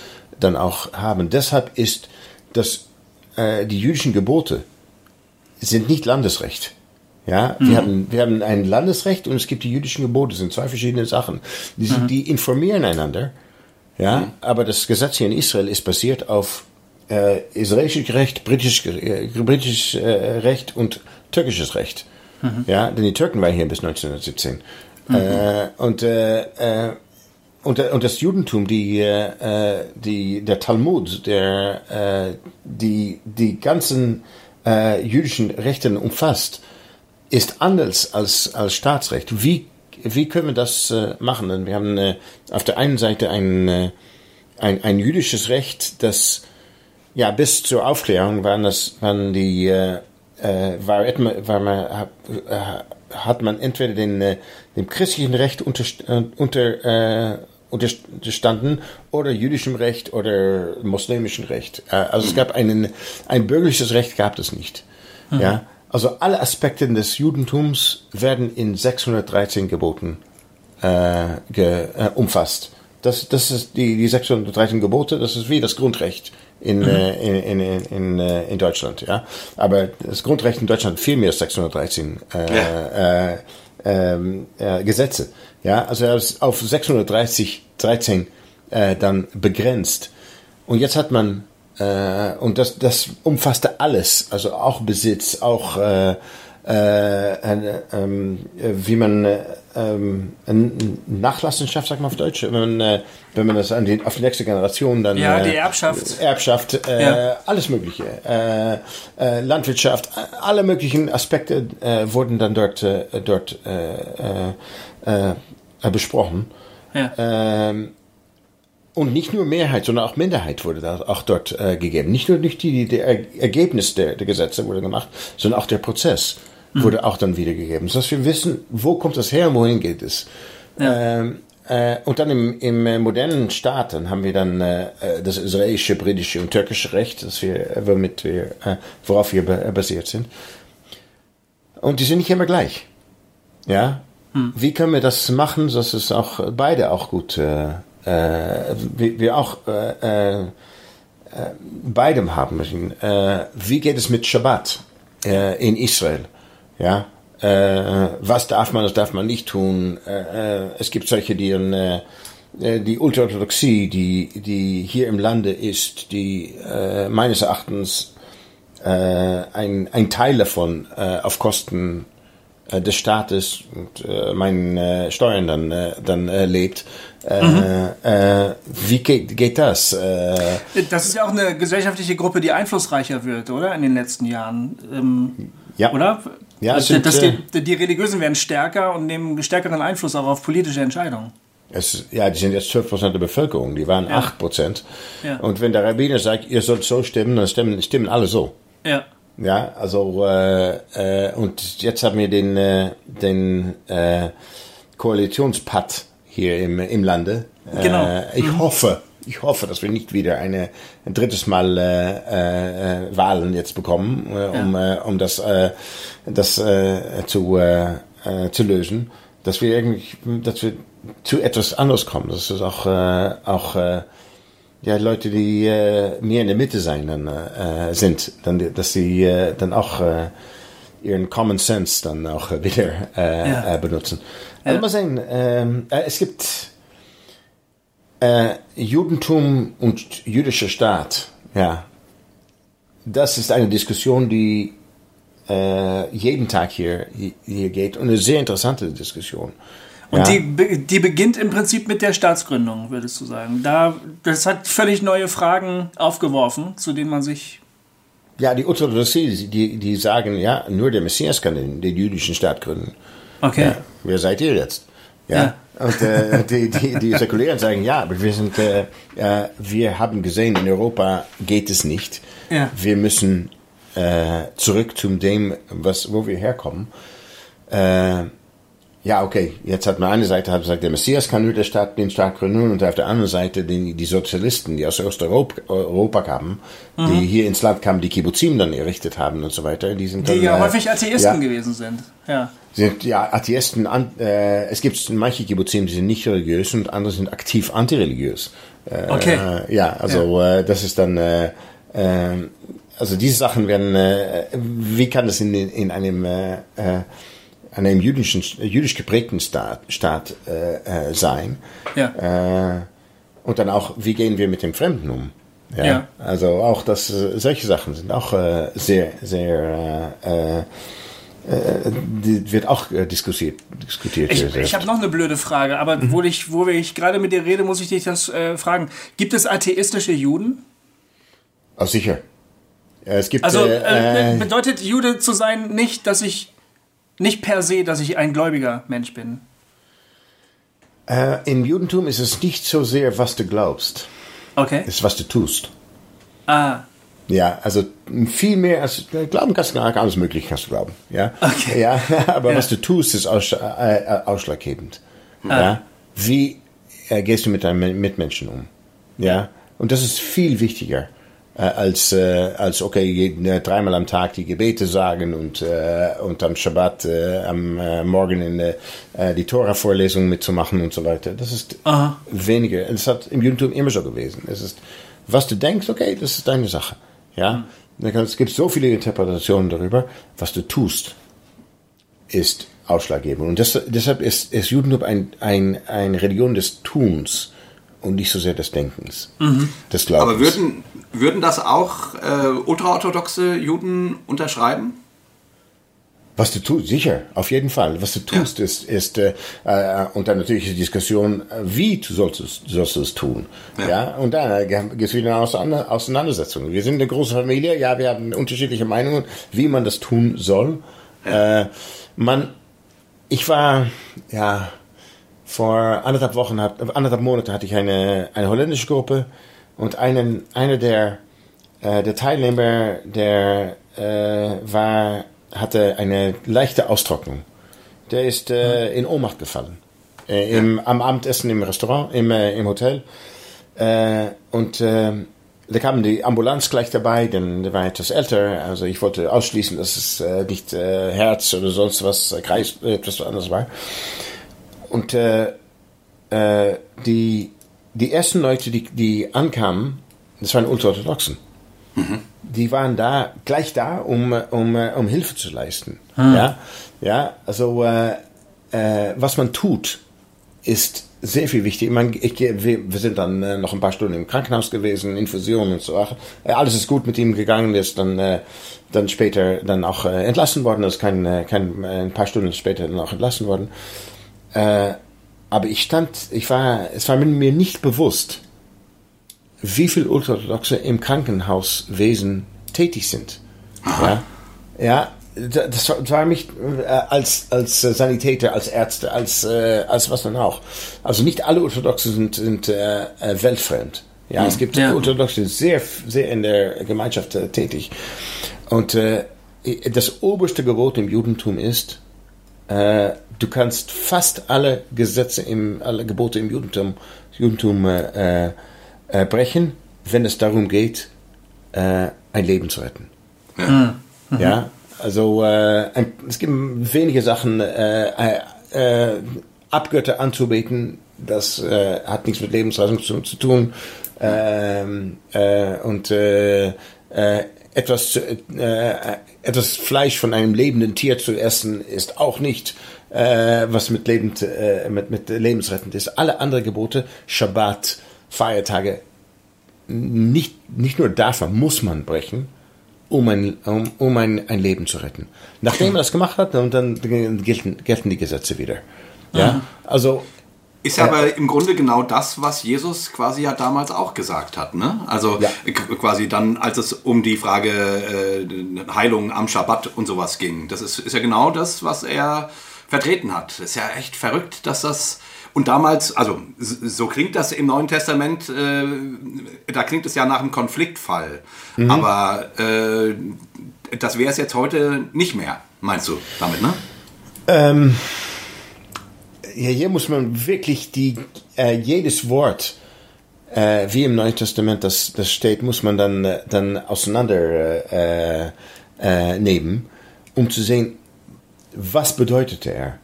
dann auch haben? Deshalb ist das, äh, die jüdischen Gebote sind nicht Landesrecht. Ja, mhm. wir haben, wir haben ein Landesrecht und es gibt die jüdischen Gebote, das sind zwei verschiedene Sachen. Die, sind, mhm. die informieren einander. Ja, mhm. aber das Gesetz hier in Israel ist basiert auf äh, israelisches Recht, britisches, äh, britisches äh, Recht und türkisches Recht. Mhm. Ja, denn die Türken waren hier bis 1917. Mhm. Äh, und, äh, äh, und, und das Judentum, die, äh, die, der Talmud, der äh, die, die ganzen äh, jüdischen Rechte umfasst, ist anders als, als Staatsrecht. Wie, wie können wir das äh, machen? Denn wir haben äh, auf der einen Seite ein, äh, ein, ein jüdisches Recht, das ja bis zur Aufklärung waren das waren die äh, äh war, war man, äh, hat man entweder den, äh, dem christlichen Recht unter, unter äh, unterstanden oder jüdischem Recht oder muslimischem Recht. Also es gab einen, ein bürgerliches Recht gab es nicht. Mhm. Ja, also alle Aspekte des Judentums werden in 613 Geboten äh, ge, äh, umfasst. Das, das ist die, die 613 Gebote, das ist wie das Grundrecht in, mhm. äh, in, in, in, äh, in Deutschland. Ja? Aber das Grundrecht in Deutschland viel mehr als 613 äh, ja. äh, ähm, äh, Gesetze. Ja? Also er ist auf 630, 13 äh, dann begrenzt. Und jetzt hat man äh, und das, das umfasste alles, also auch Besitz, auch äh, äh, ähm, wie man ähm, Nachlassenschaft, sagt man auf Deutsch, wenn man, äh, wenn man das an die, auf die nächste Generation dann. Ja, die Erbschaft. Erbschaft, äh, ja. alles Mögliche. Äh, äh, Landwirtschaft, alle möglichen Aspekte äh, wurden dann dort, äh, dort äh, äh, äh, besprochen. Ja. Ähm, und nicht nur Mehrheit, sondern auch Minderheit wurde da auch dort äh, gegeben. Nicht nur nicht die, die Ergebnis der, der Gesetze wurde gemacht, sondern auch der Prozess mhm. wurde auch dann wiedergegeben. Sodass wir wissen, wo kommt das her und wohin geht es. Ja. Ähm, äh, und dann im, im äh, modernen Staat, dann haben wir dann äh, äh, das israelische, britische und türkische Recht, das wir, äh, womit wir, äh, worauf wir basiert sind. Und die sind nicht immer gleich. Ja. Hm. Wie können wir das machen, dass es auch beide auch gut äh, wir, wir auch äh, beidem haben müssen. Wie geht es mit Shabbat in Israel? Ja, äh, was darf man, was darf man nicht tun? Äh, es gibt solche, die äh, die Ultraorthodoxie, die, die hier im Lande ist, die äh, meines Erachtens äh, ein, ein Teil davon äh, auf Kosten äh, des Staates und äh, meinen äh, Steuern dann, äh, dann äh, lebt. Äh, mhm. äh, wie geht, geht das? Äh, das ist ja auch eine gesellschaftliche Gruppe, die einflussreicher wird, oder? In den letzten Jahren. Ähm, ja. Oder? Ja, also, sind, die, die, Religiösen werden stärker und nehmen stärkeren Einfluss auch auf politische Entscheidungen. Es, ja, die sind jetzt 12 Prozent der Bevölkerung, die waren ja. 8 Prozent. Ja. Und wenn der Rabbiner sagt, ihr sollt so stimmen, dann stimmen, stimmen alle so. Ja. Ja, also äh, äh, und jetzt haben wir den, äh, den äh, Koalitionspakt hier im, im Lande. Genau. Äh, ich mhm. hoffe, ich hoffe, dass wir nicht wieder eine, ein drittes Mal äh, äh, Wahlen jetzt bekommen, äh, um, ja. äh, um das, äh, das äh, zu, äh, zu lösen. Dass wir irgendwie, dass wir zu etwas anderes kommen. Dass es auch, äh, auch äh, ja, Leute, die äh, mehr in der Mitte sein dann, äh, sind, dann, dass sie äh, dann auch äh, ihren Common Sense dann auch wieder äh, ja. äh, benutzen. Also ja. mal sehen, ähm, äh, es gibt äh, Judentum und jüdischer Staat, ja. Das ist eine Diskussion, die äh, jeden Tag hier, hier geht und eine sehr interessante Diskussion. Und ja. die, die beginnt im Prinzip mit der Staatsgründung, würdest du sagen. Da, das hat völlig neue Fragen aufgeworfen, zu denen man sich. Ja, die Orthodoxie, die, die sagen, ja, nur der Messias kann den, den jüdischen Staat gründen. Okay. Ja, wer seid ihr jetzt? Ja. ja. Und äh, die, die, die Säkulären sagen, ja, aber wir sind, äh, äh, wir haben gesehen, in Europa geht es nicht. Ja. Wir müssen äh, zurück zu dem, was, wo wir herkommen. Ja, okay, jetzt hat man eine Seite hat gesagt, der Messias kann nur der Staat, den Staat gründen und auf der anderen Seite die, die Sozialisten, die aus Osteuropa Europa kamen, mhm. die hier ins Land kamen, die Kibbuzim dann errichtet haben und so weiter. Die, sind die dann, ja äh, häufig Atheisten ja, gewesen sind. Ja. Sind ja Atheisten, an, äh, es gibt manche Kibbuzim, die sind nicht religiös und andere sind aktiv antireligiös. Äh, okay. Äh, ja, also ja. Äh, das ist dann, äh, äh, also diese Sachen werden, äh, wie kann das in, in einem äh, äh, an einem jüdischen, jüdisch geprägten Staat, Staat äh, äh, sein. Ja. Äh, und dann auch, wie gehen wir mit dem Fremden um? Ja, Ja. also auch das, äh, solche Sachen sind auch äh, sehr, sehr, äh, äh, die wird auch diskutiert. diskutiert Ich, ich habe noch eine blöde Frage, aber Mhm. wo ich, wo ich gerade mit dir rede, muss ich dich das äh, fragen. Gibt es atheistische Juden? Oh, sicher. Es gibt Also äh, bedeutet Jude zu sein nicht, dass ich nicht per se, dass ich ein gläubiger Mensch bin. äh, im Judentum ist es nicht so sehr, was du glaubst, Okay. es ist, was du tust. Ah, Ja, also viel mehr als glauben kannst du alles mögliche kannst du glauben. Ja, Okay. ja, aber Ja. was du tust, ist aus, äh, äh, ausschlaggebend. Ja, wie äh, gehst du mit deinen Mitmenschen um? Ja, und das ist viel wichtiger äh, als äh, als okay jeden, äh, dreimal am Tag die Gebete sagen und äh, und am Schabbat äh, am äh, Morgen in äh, die Tora-Vorlesung mitzumachen und so weiter. Das ist Aha. weniger. Es hat im Judentum immer so gewesen. Es ist, was du denkst, okay, das ist deine Sache. Ja, kann- es gibt so viele Interpretationen darüber. Was du tust, ist ausschlaggebend. Und das, deshalb ist, ist Judentum ein, ein, eine Religion des Tuns und nicht so sehr des Denkens, des Glaubens. Aber würden, würden das auch äh, ultraorthodoxe Juden unterschreiben? Was du tust, sicher, auf jeden Fall. Was du tust, ist, ist äh, äh, und dann natürlich die Diskussion, äh, wie du sollst, es- sollst du es tun. Ja, und da gibt es wieder eine Auseinander- Auseinandersetzung. Wir sind eine große Familie, ja, wir haben unterschiedliche Meinungen, wie man das tun soll. Äh, man, ich war, ja, vor anderthalb Wochen, hat, anderthalb Monate hatte ich eine, eine holländische Gruppe und einen, einer der, äh, der Teilnehmer, der äh, war, hatte eine leichte Austrocknung. Der ist äh, in Ohnmacht gefallen. Äh, im, Am Abendessen im Restaurant, im, äh, im Hotel. Äh, und äh, da kam die Ambulanz gleich dabei, denn der war etwas älter. Also ich wollte ausschließen, dass es äh, nicht äh, Herz oder sonst was, äh, Kreis, äh, etwas anderes war. Und äh, äh, die, die ersten Leute, die, die ankamen, das waren Ultraorthodoxen. Die waren da, gleich da, um, um, äh, um Hilfe zu leisten. Ja, ja, also äh, äh, was man tut, ist sehr viel wichtig. Ich meine, ich, wir, wir sind dann äh, noch ein paar Stunden im Krankenhaus gewesen, Infusionen und so. Ach, alles ist gut mit ihm gegangen, ist dann, äh, dann später dann auch äh, entlassen worden, ist kein, kein, ein paar Stunden später dann auch entlassen worden. Äh, aber ich stand, ich war, es war mir nicht bewusst, wie viele Ultraorthodoxe im Krankenhauswesen tätig sind. Ja, ja das, war- das war mich äh, als, als Sanitäter, als Ärzte, als, äh, als was dann auch. Also nicht alle Orthodoxe sind, sind äh, weltfremd. Ja, es gibt Ja. Orthodoxe, die sehr, sehr in der Gemeinschaft äh, tätig. Und äh, das oberste Gebot im Judentum ist, äh, du kannst fast alle Gesetze, im, alle Gebote im Judentum, Judentum äh, äh, brechen, wenn es darum geht, äh, ein Leben zu retten. Ja. Ja, also äh, ein, es gibt wenige Sachen, äh, äh, äh, Abgötter anzubeten, das äh, hat nichts mit Lebensrettung zu, zu tun. Ähm, äh, und äh, äh, etwas, zu, äh, etwas Fleisch von einem lebenden Tier zu essen, ist auch nicht äh, was mit, lebend, äh, mit, mit lebensrettend ist. Alle anderen Gebote, Schabbat, Feiertage, nicht, nicht nur darf man, muss man brechen, um ein, um, um ein, ein Leben zu retten. Nachdem man das gemacht hat, und dann gelten, gelten die Gesetze wieder. Ja, also Ist ja aber im Grunde genau das, was Jesus quasi ja damals auch gesagt hat. Ne? Also Ja. quasi dann, als es um die Frage äh, Heilung am Schabbat und sowas ging. Das ist, ist ja genau das, was er vertreten hat. Ist ja echt verrückt, dass das. Und damals, also so klingt das im Neuen Testament, äh, da klingt es ja nach einem Konfliktfall. Aber äh, das wäre es jetzt heute nicht mehr, meinst du damit, ne? Ähm, ja, hier muss man wirklich die, äh, jedes Wort, äh, wie im Neuen Testament das, das steht, muss man dann, äh, dann auseinander äh, äh, nehmen, um zu sehen, was bedeutete er.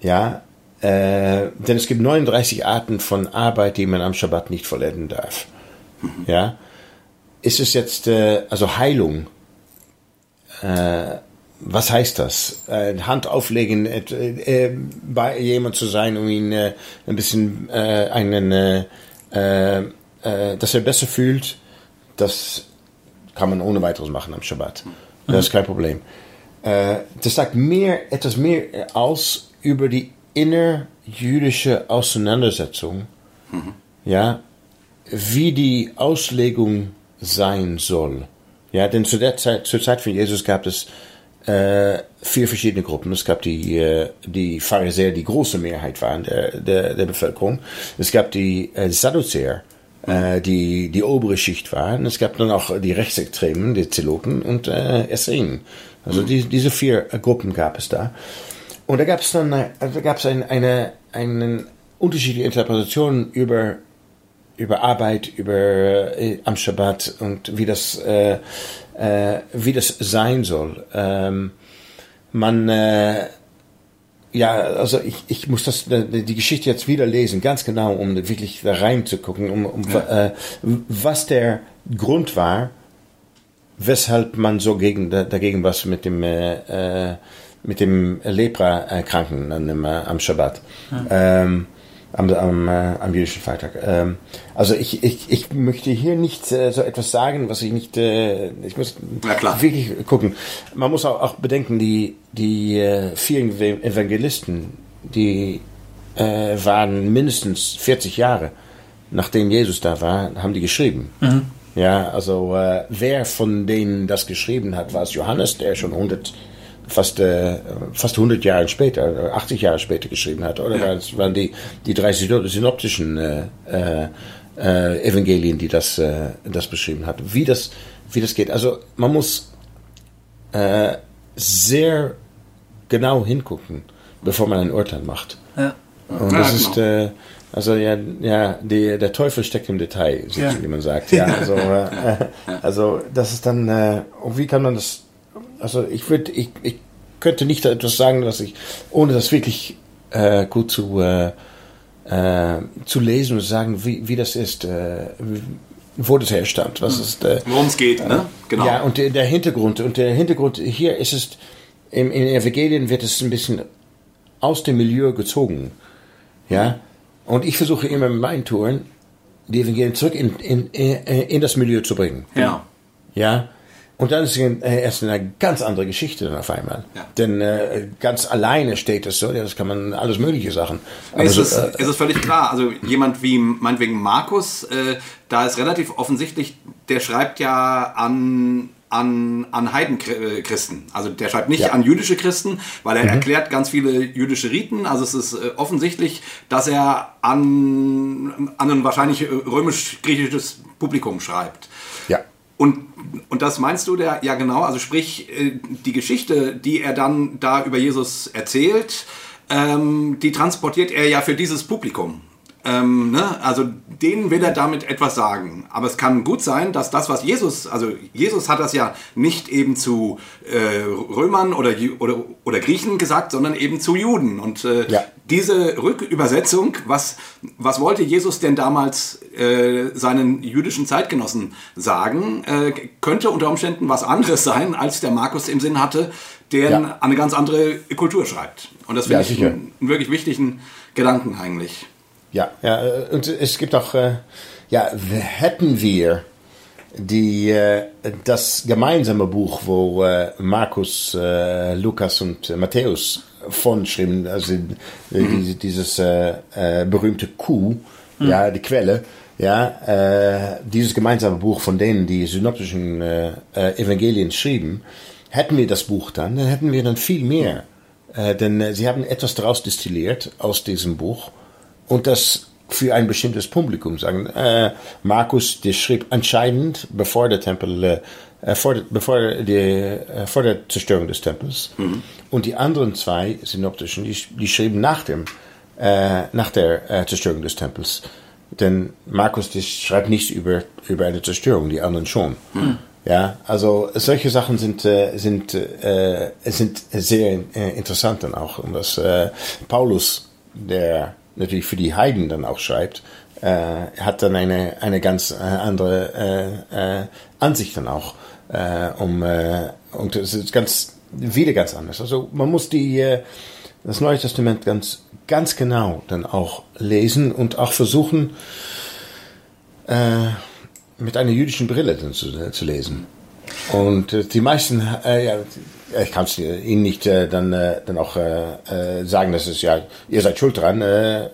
Ja, äh, denn es gibt 39 Arten von Arbeit, die man am Schabbat nicht vollenden darf. Ja, ist es jetzt, also Heilung, was heißt das? Äh, Hand auflegen, äh, äh, bei jemand zu sein, um ihn äh, ein bisschen äh, einen, äh, dass er besser fühlt, das kann man ohne weiteres machen am Schabbat. Das ist kein Problem. Das sagt mehr, etwas mehr aus über die innerjüdische Auseinandersetzung, ja, wie die Auslegung sein soll. Ja, denn zu der Zeit, zur Zeit von Jesus gab es äh, vier verschiedene Gruppen. Es gab die, äh, die Pharisäer, die große Mehrheit waren der, der, der Bevölkerung. Es gab die äh, Sadduzäer, äh, die die obere Schicht waren. Es gab dann auch die Rechtsextremen, die Zeloten und äh, Essenen. Also die, diese vier äh, Gruppen gab es da. Und da gab es dann äh, da gab es ein, eine, eine unterschiedliche Interpretation über über Arbeit, über äh, am Schabbat und wie das äh, äh, wie das sein soll. Ähm, man äh, ja, also ich, ich muss das die Geschichte jetzt wieder lesen, ganz genau, um wirklich da reinzugucken, um, um ja. äh, was der Grund war, weshalb man so gegen dagegen was mit dem äh, äh mit dem Lepra-Kranken am Schabbat. Ja. Ähm, am, am, äh, am jüdischen Freitag. Ähm, also ich, ich, ich möchte hier nicht äh, so etwas sagen, was ich nicht, äh, ich muss wirklich gucken. Man muss auch, auch bedenken, die, die äh, vielen Evangelisten, die äh, waren mindestens 40 Jahre, nachdem Jesus da war, haben die geschrieben. Mhm. Ja, also äh, wer von denen das geschrieben hat, war es Johannes, der schon 100 fast, äh, fast 100 Jahre später, 80 Jahre später geschrieben hat, oder? Ja. Das waren die, die drei synoptischen äh, äh, äh, Evangelien, die das, äh, das beschrieben hat. Wie das, wie das geht. Also man muss äh, sehr genau hingucken, bevor man ein Urteil macht. Ja. Und das ja, ist, genau. äh, also ja, ja die, der Teufel steckt im Detail, ja. wie man sagt. Ja, also, äh, also das ist dann, äh, wie kann man das also ich würde, ich, ich könnte nicht etwas sagen, was ich, ohne das wirklich äh, gut zu, äh, äh, zu lesen und sagen, wie, wie das ist, äh, wo das herstammt, was hm. ist, äh, worum es geht, ne? Genau. Ja, und der, der, Hintergrund und der Hintergrund hier ist es, im, in Evangelien wird es ein bisschen aus dem Milieu gezogen, ja. Und ich versuche immer mit meinen Touren die Evangelien zurück in, in, in, in das Milieu zu bringen. Ja. Ja. Und dann ist es äh, eine ganz andere Geschichte dann auf einmal. Ja. Denn äh, ganz alleine steht es so, ja, das kann man alles mögliche Sachen. Aber es, so, ist, äh, es ist völlig klar. Also jemand wie meinetwegen Markus, äh, da ist relativ offensichtlich, der schreibt ja an an, an Heidenchristen. Also der schreibt nicht ja. an jüdische Christen, weil er mhm. erklärt ganz viele jüdische Riten. Also es ist äh, offensichtlich, dass er an, an ein wahrscheinlich römisch-griechisches Publikum schreibt. Ja. Und, und das meinst du, der, ja genau, also sprich, äh, die Geschichte, die er dann da über Jesus erzählt, ähm, die transportiert er ja für dieses Publikum. Ähm, ne? Also denen will er damit etwas sagen. Aber es kann gut sein, dass das, was Jesus, also Jesus hat das ja nicht eben zu äh, Römern oder, oder, oder Griechen gesagt, sondern eben zu Juden. Und äh, ja. Diese Rückübersetzung, was, was wollte Jesus denn damals äh, seinen jüdischen Zeitgenossen sagen, äh, könnte unter Umständen was anderes sein, als der Markus im Sinn hatte, der ja. eine ganz andere Kultur schreibt. Und das finde ja, ich einen, einen wirklich wichtigen Gedanken eigentlich. Ja, ja und es gibt auch, äh, ja, hätten wir die, äh, das gemeinsame Buch, wo äh, Markus, äh, Lukas und Matthäus von schrieben, also mhm. dieses äh, äh, berühmte Q, mhm. ja, die Quelle, ja, dieses gemeinsame Buch von denen, die synoptischen Evangelien schrieben, hätten wir das Buch dann, dann hätten wir dann viel mehr. denn sie haben etwas daraus destilliert aus diesem Buch und das für ein bestimmtes Publikum sagen. Äh, Markus, der schrieb anscheinend, bevor der Tempel, äh, äh, vor, bevor, die, äh, vor der Zerstörung des Tempels. Mhm. Und die anderen zwei synoptischen, die, die schrieben nach dem, äh, nach der äh, Zerstörung des Tempels. Denn Markus schreibt nichts über, über eine Zerstörung, die anderen schon. Mhm. Ja, also solche Sachen sind, äh, sind, äh, sind sehr äh, interessant dann auch. Und dass äh, Paulus, der natürlich für die Heiden dann auch schreibt, äh, hat dann eine, eine ganz äh, andere äh, äh, Ansicht dann auch. Äh, um, äh, und es ist ganz, wieder ganz anders. Also man muss die, äh, das Neue Testament ganz, ganz genau dann auch lesen und auch versuchen, äh, mit einer jüdischen Brille zu, zu lesen. Und äh, die meisten, äh, ja, ich kann es Ihnen nicht äh, dann, äh, dann auch äh, äh, sagen, dass es ja, ihr seid schuld dran. Äh,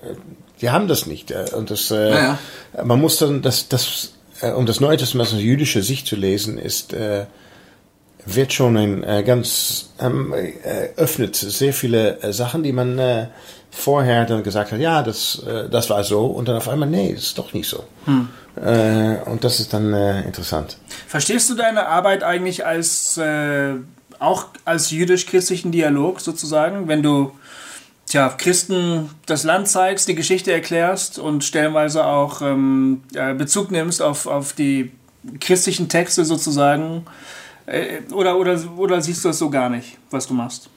die haben das nicht. Äh, und das, äh, ja, ja. man muss dann, das, das, äh, um das Neue Testament aus jüdischer Sicht zu lesen, ist, äh, wird schon ein äh, ganz, ähm, äh, öffnet sehr viele äh, Sachen, die man äh, vorher dann gesagt hat, ja, das, äh, das war so, und dann auf einmal, nee, das ist doch nicht so. Hm. Äh, und das ist dann äh, interessant. Verstehst du deine Arbeit eigentlich als äh, auch als jüdisch-christlichen Dialog sozusagen, wenn du tja, Christen das Land zeigst, die Geschichte erklärst und stellenweise auch ähm, Bezug nimmst auf, auf die christlichen Texte sozusagen? Äh, oder, oder, oder siehst du das so gar nicht, was du machst?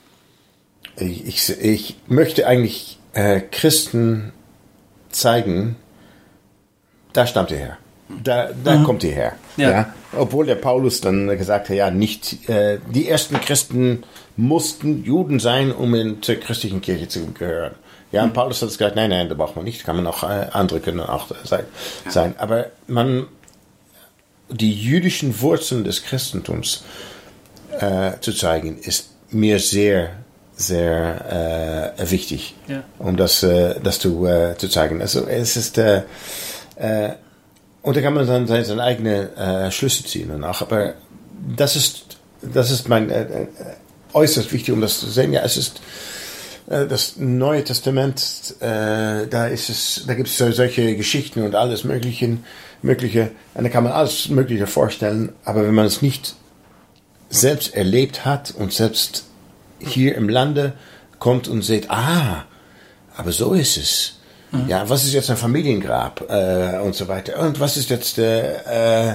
Ich, ich, ich möchte eigentlich äh, Christen zeigen, da stammt ihr her. Da, da mhm. kommt ihr her. Ja. ja. Obwohl der Paulus dann gesagt hat, ja, nicht, äh, die ersten Christen mussten Juden sein, um in zur christlichen Kirche zu gehören. Ja, und mhm. Paulus hat gesagt, nein, nein, da braucht man nicht, kann man auch, äh, andere können auch sein. Ja. sein. Aber man, die jüdischen Wurzeln des Christentums äh, zu zeigen, ist mir sehr, sehr äh, wichtig, ja. um das, äh, das zu, äh, zu zeigen. Also es ist äh, äh, und da kann man dann seine, seine eigene äh, Schlüsse ziehen danach. Aber das ist, das ist mein äh, äh, äußerst wichtig, um das zu sehen. Ja, es ist äh, das Neue Testament, äh, da ist es, da gibt es solche Geschichten und alles Mögliche, mögliche, und da kann man alles Mögliche vorstellen. Aber wenn man es nicht selbst erlebt hat und selbst hier im Lande kommt und sieht, ah, aber so ist es. Mhm. Ja, was ist jetzt ein Familiengrab äh, und so weiter? Und was ist jetzt äh,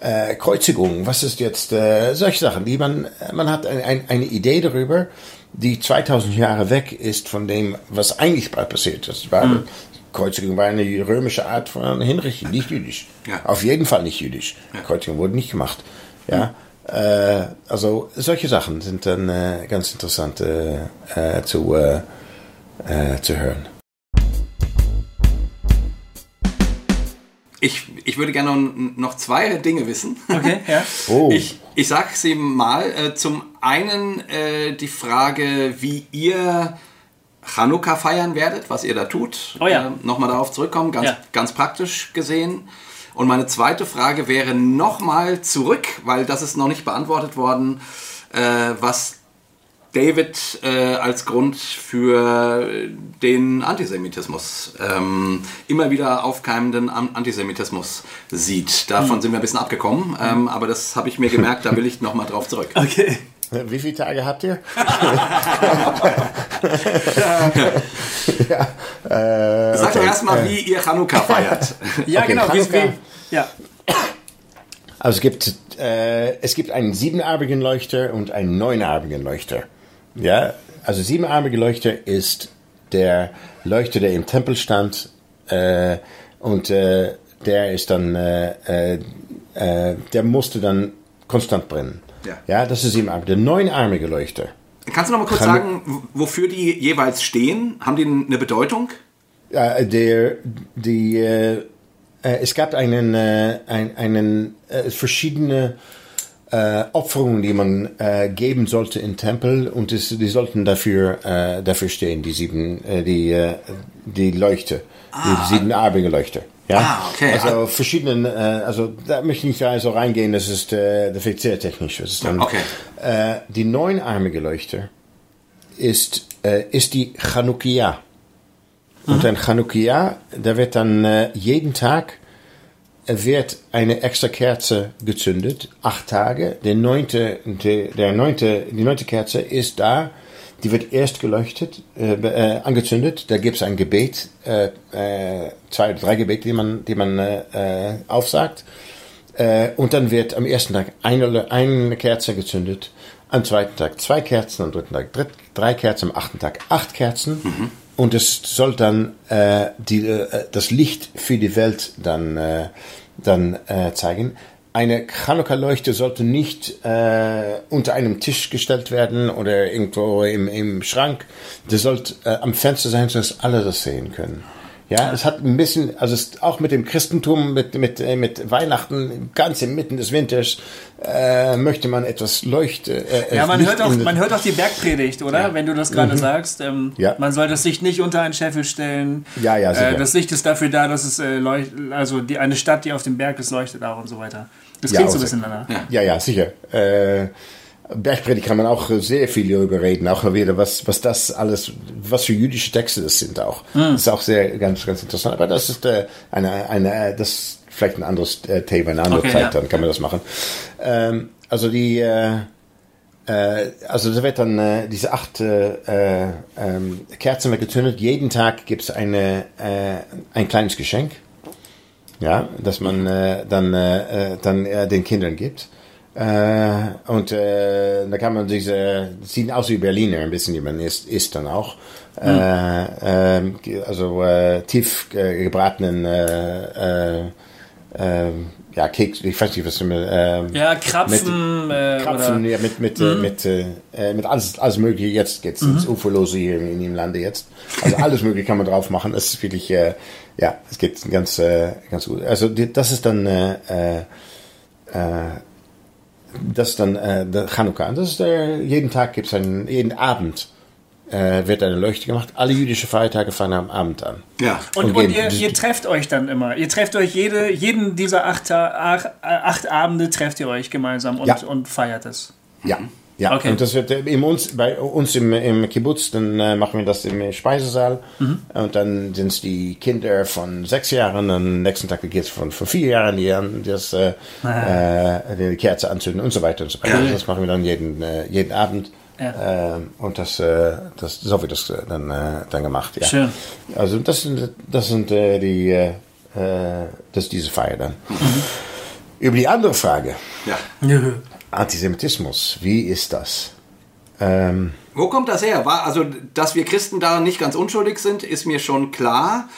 äh, Kreuzigung? Was ist jetzt äh, solche Sachen, die man man hat ein, ein, eine Idee darüber, die 2000 Jahre weg ist von dem, was eigentlich passiert ist. War, mhm. Kreuzigung war eine römische Art von Hinrichtung, nicht jüdisch. Ja. Auf jeden Fall nicht jüdisch. Ja. Kreuzigung wurde nicht gemacht. Ja. Mhm. Äh, also solche Sachen sind dann äh, ganz interessant äh, äh zu, äh, äh, zu hören. Ich, ich würde gerne noch zwei Dinge wissen. Okay, ja. Oh. Ich, ich sage sie mal. Äh, zum einen äh, die Frage, wie ihr Chanukka feiern werdet, was ihr da tut. Oh ja. Äh, Nochmal darauf zurückkommen, ganz, ja. ganz praktisch gesehen. Und meine zweite Frage wäre nochmal zurück, weil das ist noch nicht beantwortet worden, äh, was David äh, als Grund für den Antisemitismus, ähm, immer wieder aufkeimenden Antisemitismus sieht. Davon mhm. sind wir ein bisschen abgekommen, ähm, aber das habe ich mir gemerkt, da will ich nochmal drauf zurück. Okay. Wie viele Tage habt ihr? ja, äh, Sag okay. doch erstmal, äh. wie ihr Chanukka feiert. ja, okay, genau. Chanukka. Wie, ja. Also es gibt, äh, es gibt einen siebenarmigen Leuchter und einen neunarmigen Leuchter. Ja, also siebenarmige Leuchter ist der Leuchter, der im Tempel stand äh, und äh, der ist dann, äh, äh, äh der musste dann konstant brennen. Ja, ja das ist siebenarmig. Der neunarmige Leuchter. Kannst du noch mal kurz sagen, wofür die jeweils stehen? Haben die eine Bedeutung? Der, die, äh, es gab einen, einen, einen verschiedene äh, Opferungen, die man äh, geben sollte im Tempel und das, die sollten dafür, äh, dafür stehen, die sieben, äh, die, äh, die Leuchte, ah. die siebenarbige Leuchte. Ja, ah, okay. Also verschiedenen, äh, also da möchte ich nicht so reingehen, das ist, äh, das wird sehr technisch. Das ist dann, okay. äh, die neunarmige Leuchte ist, äh, ist die Chanukia. Mhm. Und ein Chanukia, da wird dann äh, jeden Tag wird eine extra Kerze gezündet, acht Tage. Der neunte, der neunte, die neunte Kerze ist da. Die wird erst geleuchtet, äh, äh, angezündet. Da gibt es ein Gebet, äh, äh, zwei oder drei Gebete, die man, die man äh, aufsagt. Äh, und dann wird am ersten Tag eine, eine Kerze gezündet, am zweiten Tag zwei Kerzen, am dritten Tag dritt, drei Kerzen, am achten Tag acht Kerzen. Mhm. Und es soll dann äh, die, äh, das Licht für die Welt dann, äh, dann äh, zeigen. Eine Chanukka-Leuchte sollte nicht äh, unter einem Tisch gestellt werden oder irgendwo im, im Schrank. Das sollte äh, am Fenster sein, sodass alle das sehen können. Ja, es hat ein bisschen, also es, auch mit dem Christentum, mit, mit, äh, mit Weihnachten, ganz inmitten des Winters, äh, möchte man etwas leuchten. Äh, ja, man hört, auch, man hört auch die Bergpredigt, oder? Ja. Wenn du das gerade mhm. sagst. Ähm, ja. Man soll das Licht nicht unter einen Scheffel stellen. Ja, ja, sicher. Äh, das Licht ist dafür da, dass es äh, leuchtet, also die, eine Stadt, die auf dem Berg ist, leuchtet auch und so weiter. Das klingt ja, so ein bisschen danach. Ja, ja, sicher. Äh, Bergpredigt kann man auch sehr viel darüber reden, auch wieder, was, was das alles, was für jüdische Texte das sind auch. Mhm. Das ist auch sehr, ganz, ganz interessant. Aber das ist äh, eine, eine, das ist vielleicht ein anderes äh, Thema, eine andere okay, Zeit, ja. dann kann man das machen. Ähm, also die, äh, äh, also da wird dann äh, diese acht äh, ähm, Kerzen wird gezündet. Jeden Tag gibt es eine, äh, ein kleines Geschenk, ja, das man äh, dann, äh, dann äh, den Kindern gibt. Äh, und äh, da kann man diese, sieht aus wie Berliner ein bisschen, wie man isst, isst dann auch. Mhm. Äh, äh, also äh, tief äh, gebratenen äh, äh, äh, ja, Keks, ich weiß nicht, was du mit, äh, Ja, Krapfen. Mit, äh, Krapfen, ja, mit, mit, mhm. mit, äh, mit alles, alles Mögliche. Jetzt geht's mhm. ins Uferlose hier in, in dem Lande jetzt. Also alles Mögliche kann man drauf machen. Es ist wirklich, äh, ja, es geht ganz, äh, ganz gut. Also die, das ist dann, äh, äh, das ist dann äh, der Chanukka. Das ist der, jeden Tag gibt es einen, jeden Abend äh, wird eine Leuchte gemacht. Alle jüdischen Feiertage fangen am Abend an. Ja. Und, und, und ihr, ihr, trefft euch dann immer. Ihr trefft euch jede, jeden dieser acht, acht, acht Abende trefft ihr euch gemeinsam und, ja. und feiert es. Ja. Ja, okay. und das wird äh, uns, bei uns im, im Kibbutz, dann äh, machen wir das im Speisesaal. Mhm. Und dann sind es die Kinder von sechs Jahren, dann nächsten Tag geht es von, von vier Jahren, die dann das, äh, äh, die Kerze anzünden und so weiter und so weiter. Ja. Das machen wir dann jeden, äh, jeden Abend. Ja. Ähm, und das, äh, das, so wird das dann, dann gemacht. Ja. Schön. Also das sind, das sind die, das ist diese Feier dann. Mhm. Über die andere Frage. Ja. Antisemitismus, wie ist das? Ähm, Wo kommt das her? War, also, dass wir Christen da nicht ganz unschuldig sind, ist mir schon klar.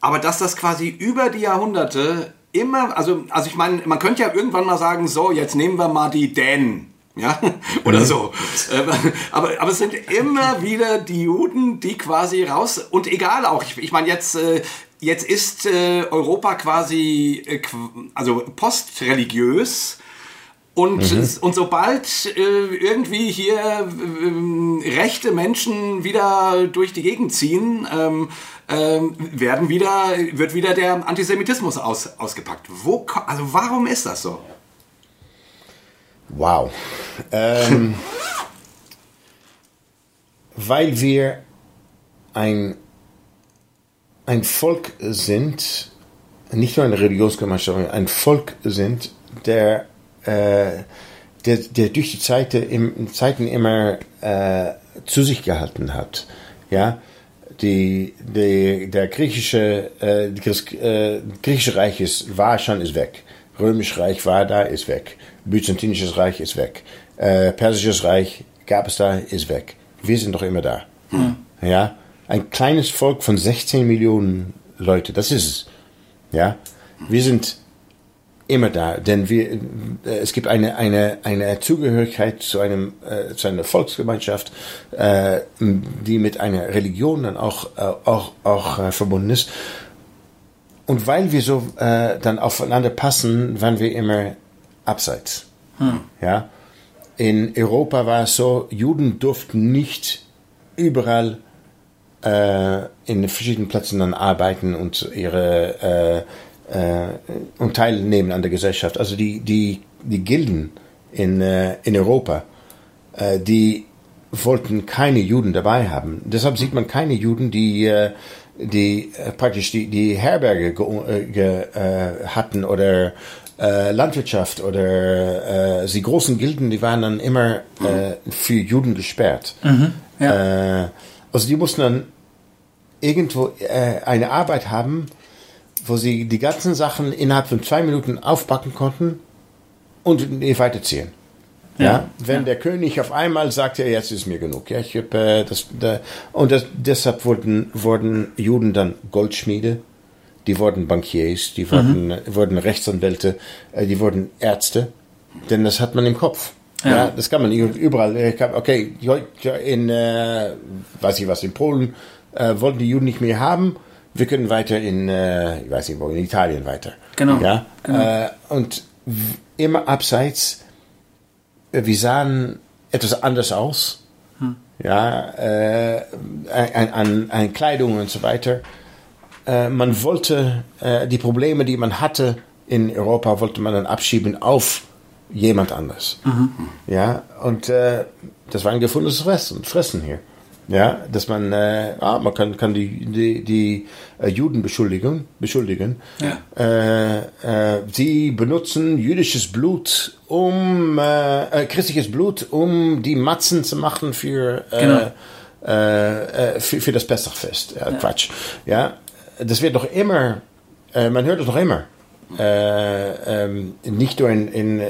Aber dass das quasi über die Jahrhunderte immer, also, also ich meine, man könnte ja irgendwann mal sagen, so, jetzt nehmen wir mal die Dänen. Ja, oder mhm. so. Ähm, aber, aber es sind immer wieder die Juden, die quasi raus, und egal auch, ich, ich meine jetzt, äh, jetzt ist äh, Europa quasi, äh, also postreligiös, und, mhm. und sobald äh, irgendwie hier äh, rechte Menschen wieder durch die Gegend ziehen, ähm, ähm, werden wieder, wird wieder der Antisemitismus aus, ausgepackt. Wo, also warum ist das so? Wow. Ähm, weil wir ein, ein Volk sind, nicht nur eine Religionsgemeinschaft, sondern ein Volk sind, der der, der durch die Zeit, im, Zeiten immer äh, zu sich gehalten hat. Ja, die, die, der griechische, äh, das äh, griechische Reich ist, war schon, ist weg. Römisches Reich war da, ist weg. Byzantinisches Reich ist weg. Äh, Persisches Reich gab es da, ist weg. Wir sind doch immer da. Hm. Ja, ein kleines Volk von 16 Millionen Leute, das ist es. Ja, wir sind immer da, denn wir, äh, es gibt eine, eine, eine Zugehörigkeit zu, einem, äh, zu einer Volksgemeinschaft, äh, die mit einer Religion dann auch, äh, auch, auch äh, verbunden ist. Und weil wir so äh, dann aufeinander passen, waren wir immer abseits. Hm. Ja? In Europa war es so, Juden durften nicht überall in verschiedenen Plätzen dann arbeiten und ihre und teilnehmen an der Gesellschaft. Also die, die, die Gilden in, äh, in Europa, äh, die wollten keine Juden dabei haben. Deshalb sieht man keine Juden, die, äh, die äh, praktisch die, die Herberge ge, ge, äh, hatten oder äh, Landwirtschaft oder äh, die großen Gilden, die waren dann immer äh, für Juden gesperrt. Mhm, ja. äh, also die mussten dann irgendwo äh, eine Arbeit haben, wo sie die ganzen Sachen innerhalb von zwei Minuten aufpacken konnten und weiterziehen. Ja, ja, wenn ja. der König auf einmal sagt, ja, jetzt ist mir genug. Ja, ich hab, äh, das, da, und das, deshalb wurden, wurden Juden dann Goldschmiede, die wurden Bankiers, die wurden, mhm. wurden Rechtsanwälte, äh, die wurden Ärzte, denn das hat man im Kopf. Ja, ja das kann man überall. Okay, in, äh, weiß ich was, in Polen äh, wollten die Juden nicht mehr haben wir können weiter in, äh, ich weiß nicht wo, in Italien weiter. Genau. Ja? genau. Äh, und immer abseits, äh, wir sahen etwas anders aus. Hm. Ja, äh, an, an, an Kleidung und so weiter. Äh, man wollte äh, die Probleme, die man hatte in Europa, wollte man dann abschieben auf jemand anders. Mhm. Ja, und das war ein gefundenes Fressen, Fressen hier. Ja, dass man, äh, ah, man kann, kann die, die, die äh, Juden beschuldigen, beschuldigen. Ja. Äh, äh, sie benutzen jüdisches Blut, um äh, äh, christliches Blut, um die Matzen zu machen für, genau. für, für das Pessachfest. Ja. Quatsch. Ja, das wird doch immer, man hört es doch immer. Äh, ähm, nicht nur in, in,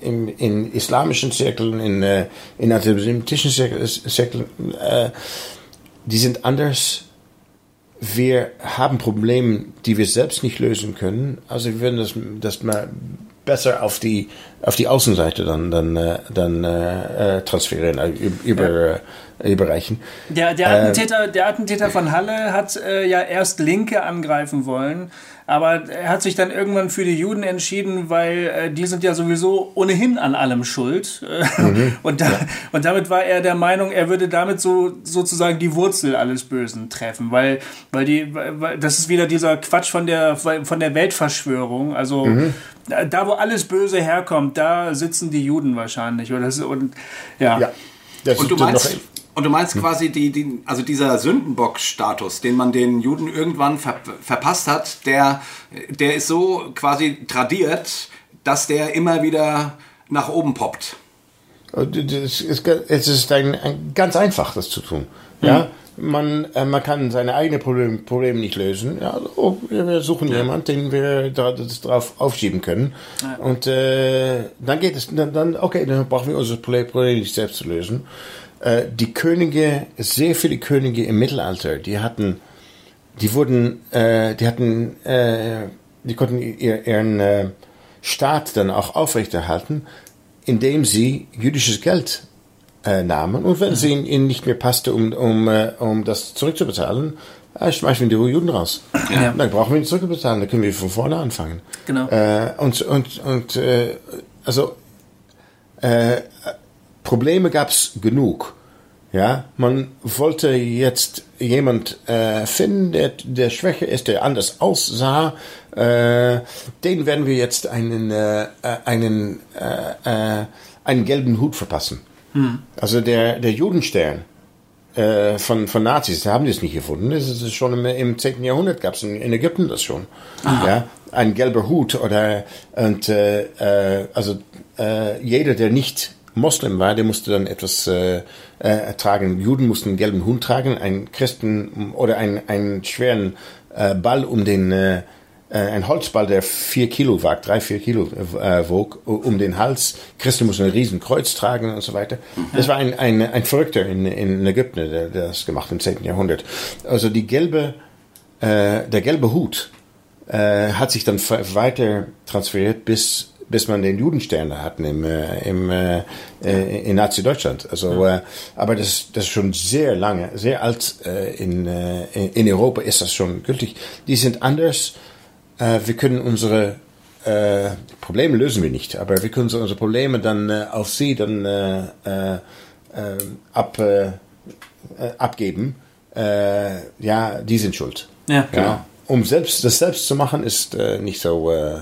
in, in, islamischen Zirkeln, in, äh, in antisemitischen Zirkeln, äh, die sind anders. Wir haben Probleme, die wir selbst nicht lösen können. Also wir würden das, das mal besser auf die auf die Außenseite dann dann äh, dann äh, transferieren äh, über ja. überreichen. Der der Attentäter der Attentäter von Halle hat äh, ja erst Linke angreifen wollen aber er hat sich dann irgendwann für die Juden entschieden, weil äh, die sind ja sowieso ohnehin an allem schuld. Mhm. Und, da, ja. und damit war er der Meinung, er würde damit so sozusagen die Wurzel alles Bösen treffen, weil, weil die, weil, das ist wieder dieser Quatsch von der, von der Weltverschwörung. Also mhm. da, wo alles Böse herkommt, da sitzen die Juden wahrscheinlich. Oder das, und ja. ja. und du meinst, und du meinst quasi, die, die, also dieser Sündenbock-Status, den man den Juden irgendwann ver verpasst hat, der, der ist so quasi tradiert, dass der immer wieder nach oben poppt. Es ist, es ist ein, ein ganz einfach, das zu tun. Ja? Mhm. Man, äh, man kann seine eigenen Probleme, Probleme nicht lösen. Ja, also, wir suchen ja. jemanden, den wir da, das drauf aufschieben können. Ja. Und äh, dann geht es, dann, dann, okay, dann brauchen wir unser Problem nicht selbst zu lösen. Äh, die Könige, sehr viele Könige im Mittelalter, die hatten, die wurden, äh, die hatten, äh, die konnten ihr, ihren äh, Staat dann auch aufrechterhalten, indem sie jüdisches Geld äh, nahmen und wenn es ihnen, ihnen, nicht mehr passte, um, um, um das zurückzubezahlen, äh, schmeißen wir die Juden raus. Ja. Dann brauchen wir nicht zurückbezahlen, dann können wir von vorne anfangen. Genau. Äh, und und, und äh, also äh, Probleme gab es genug. Ja, man wollte jetzt jemand äh, finden, der, der schwächer ist, der anders aussah. Äh, den werden wir jetzt einen, äh, einen, äh, äh einen gelben Hut verpassen. Hm. Also der, der Judenstern äh, von, von Nazis, da haben die es nicht gefunden. Das ist schon im, im 10. Jahrhundert gab es in, in, Ägypten das schon. Aha. Ja, ein gelber Hut oder und äh, also jeder, der nicht Moslem war, der musste dann etwas äh, äh, tragen. Juden mussten einen gelben Hund tragen, ein Christen oder einen, einen schweren äh, Ball um den, äh, äh ein Holzball, der vier Kilo wagt, drei, vier Kilo äh, wog, um den Hals. Christen mussten ein riesen Kreuz tragen und so weiter. Das war ein, ein, ein Verrückter in, in Ägypten, der, der das gemacht im 10. Jahrhundert. Also die gelbe, äh, der gelbe Hut äh, hat sich dann weiter transferiert bis bis man den Judenstern hatten im, äh, im, äh, äh, in Nazi-Deutschland. Also, ja. äh, aber das, das ist schon sehr lange, sehr alt. Äh, in, äh, in Europa ist das schon gültig. Die sind anders. Äh, wir können unsere äh, Probleme lösen wir nicht, aber wir können unsere Probleme dann äh, auf sie dann äh, äh, ab, äh, abgeben. Äh, ja, die sind schuld. Ja, genau. Ja, um selbst das selbst zu machen, ist äh, nicht so. Äh,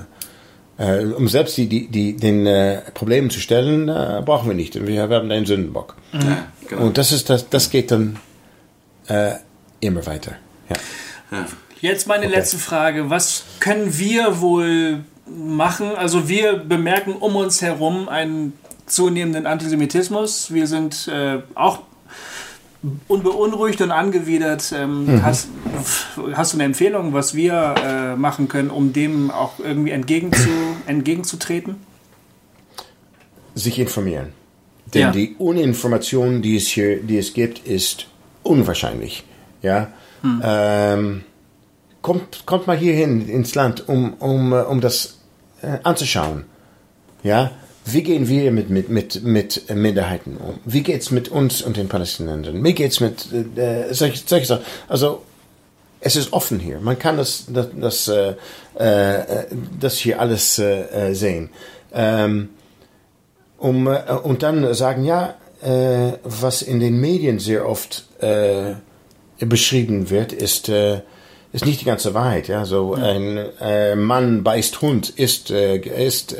äh, um selbst die, die, die, den äh, Problemen zu stellen, äh, brauchen wir nicht. Wir haben einen Sündenbock. Ja, genau. Und das, ist das, das geht dann äh, immer weiter. Ja. ja. Jetzt meine okay. letzte Frage. Was können wir wohl machen? Also wir bemerken um uns herum einen zunehmenden Antisemitismus. Wir sind äh, auch unbeunruhigt und angewidert. Ähm, mhm. hast, hast, du eine Empfehlung, was wir äh, machen können, um dem auch irgendwie entgegenzu, entgegenzutreten? Sich informieren. Denn ja. die Uninformation, die es hier, die es gibt, ist unwahrscheinlich. Ja. Hm. Ähm, kommt, kommt mal hierhin ins Land, um, um, äh, um das äh, anzuschauen. Ja. Wie gehen wir mit, mit, mit, mit Minderheiten um? Wie geht es mit uns und den Palästinensern? Wie geht es mit äh, solche, solche Sachen? Also, es ist offen hier. Man kann das, das, das, äh, äh, das hier alles äh, sehen. Ähm, um, äh, und dann sagen, ja, äh, was in den Medien sehr oft äh, beschrieben wird, ist, äh, ist nicht die ganze Wahrheit. Ja? So ein äh, Mann beißt Hund ist, äh, ist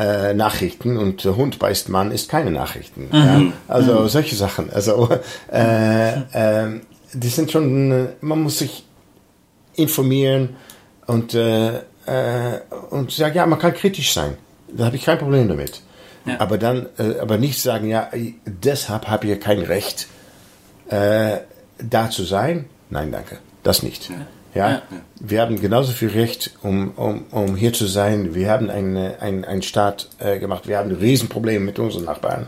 äh, Nachrichten und Hund beißt Mann ist keine Nachrichten. Mhm. Ja? Also mhm. solche Sachen. Also äh, äh, die sind schon, man muss sich informieren und, äh, äh, und sagen, ja, man kann kritisch sein. Da habe ich kein Problem damit. Ja. Aber dann, äh, aber nicht sagen, ja, deshalb habe ich kein Recht, da zu sein. Nein, danke, das nicht. Ja. Ja? ja? wir haben genauso viel Recht, um, um, um hier zu sein. Wir haben einen ein Staat äh, gemacht. Wir haben Riesenprobleme mit unseren Nachbarn.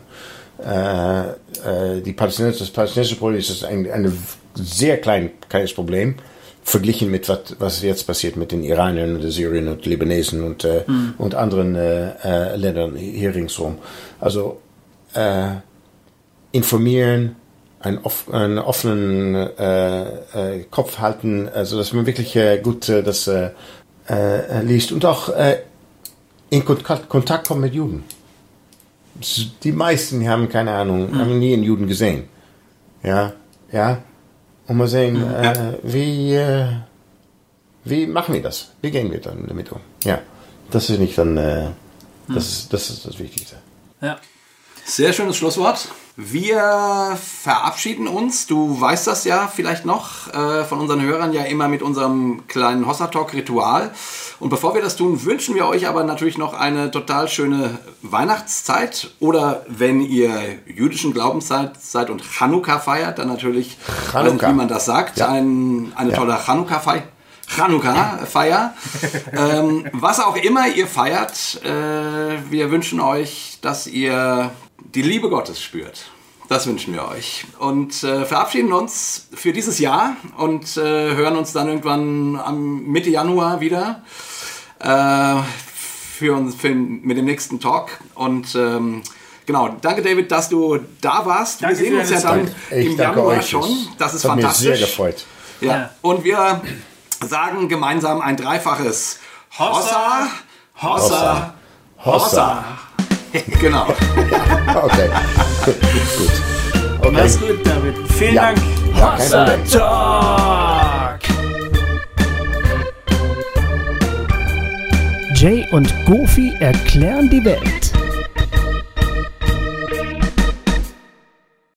Äh, äh, die Palästinenser, das palästinensische Problem ist ein, ein sehr klein, kleines Problem verglichen mit was, was jetzt passiert mit den Iranern und den Syrien und Libanesen und, äh, mhm. und anderen äh, äh, Ländern hier ringsherum. Also äh, informieren, einen, off einen offenen äh, äh, Kopf halten, also dass man wirklich gut das liest und auch in Kontakt, Kontakt kommen mit Juden. Die meisten haben keine Ahnung, mhm. haben nie einen Juden gesehen. Ja, ja, und mal sehen, mhm. äh, wie, äh, wie machen wir das? Wie gehen wir dann damit um? Ja, das ist nicht dann, äh, das, ist, das ist das Wichtigste. Ja. Sehr schönes Schlusswort. Wir verabschieden uns. Du weißt das ja vielleicht noch äh, von unseren Hörern ja immer mit unserem kleinen Hossa Talk Ritual. Und bevor wir das tun, wünschen wir euch aber natürlich noch eine total schöne Weihnachtszeit. Oder wenn ihr jüdischen Glaubens seid und Chanukka feiert, dann natürlich, Chanukka. wie man das sagt, ja. ein, eine ja. tolle Chanukka-Feier. Chanukka-Feier. ähm, was auch immer ihr feiert, äh, wir wünschen euch, dass ihr die Liebe Gottes spürt. Das wünschen wir euch. Und äh, verabschieden uns für dieses Jahr und äh, hören uns dann irgendwann am Mitte Januar wieder äh, für uns für, mit dem nächsten Talk. Und ähm, genau, danke David, dass du da warst. Danke wir sehen uns ja dann im Januar euch. schon. Das ist das fantastisch. Hat mich sehr gefreut. Ja. ja. Und wir sagen gemeinsam ein dreifaches Hossa, Hossa, Hossa. Hossa. Hossa. genau. okay. gut. Okay. Mach's gut, David. Vielen ja. Dank. Ja, kein Talk. Jay und Goofy erklären die Welt.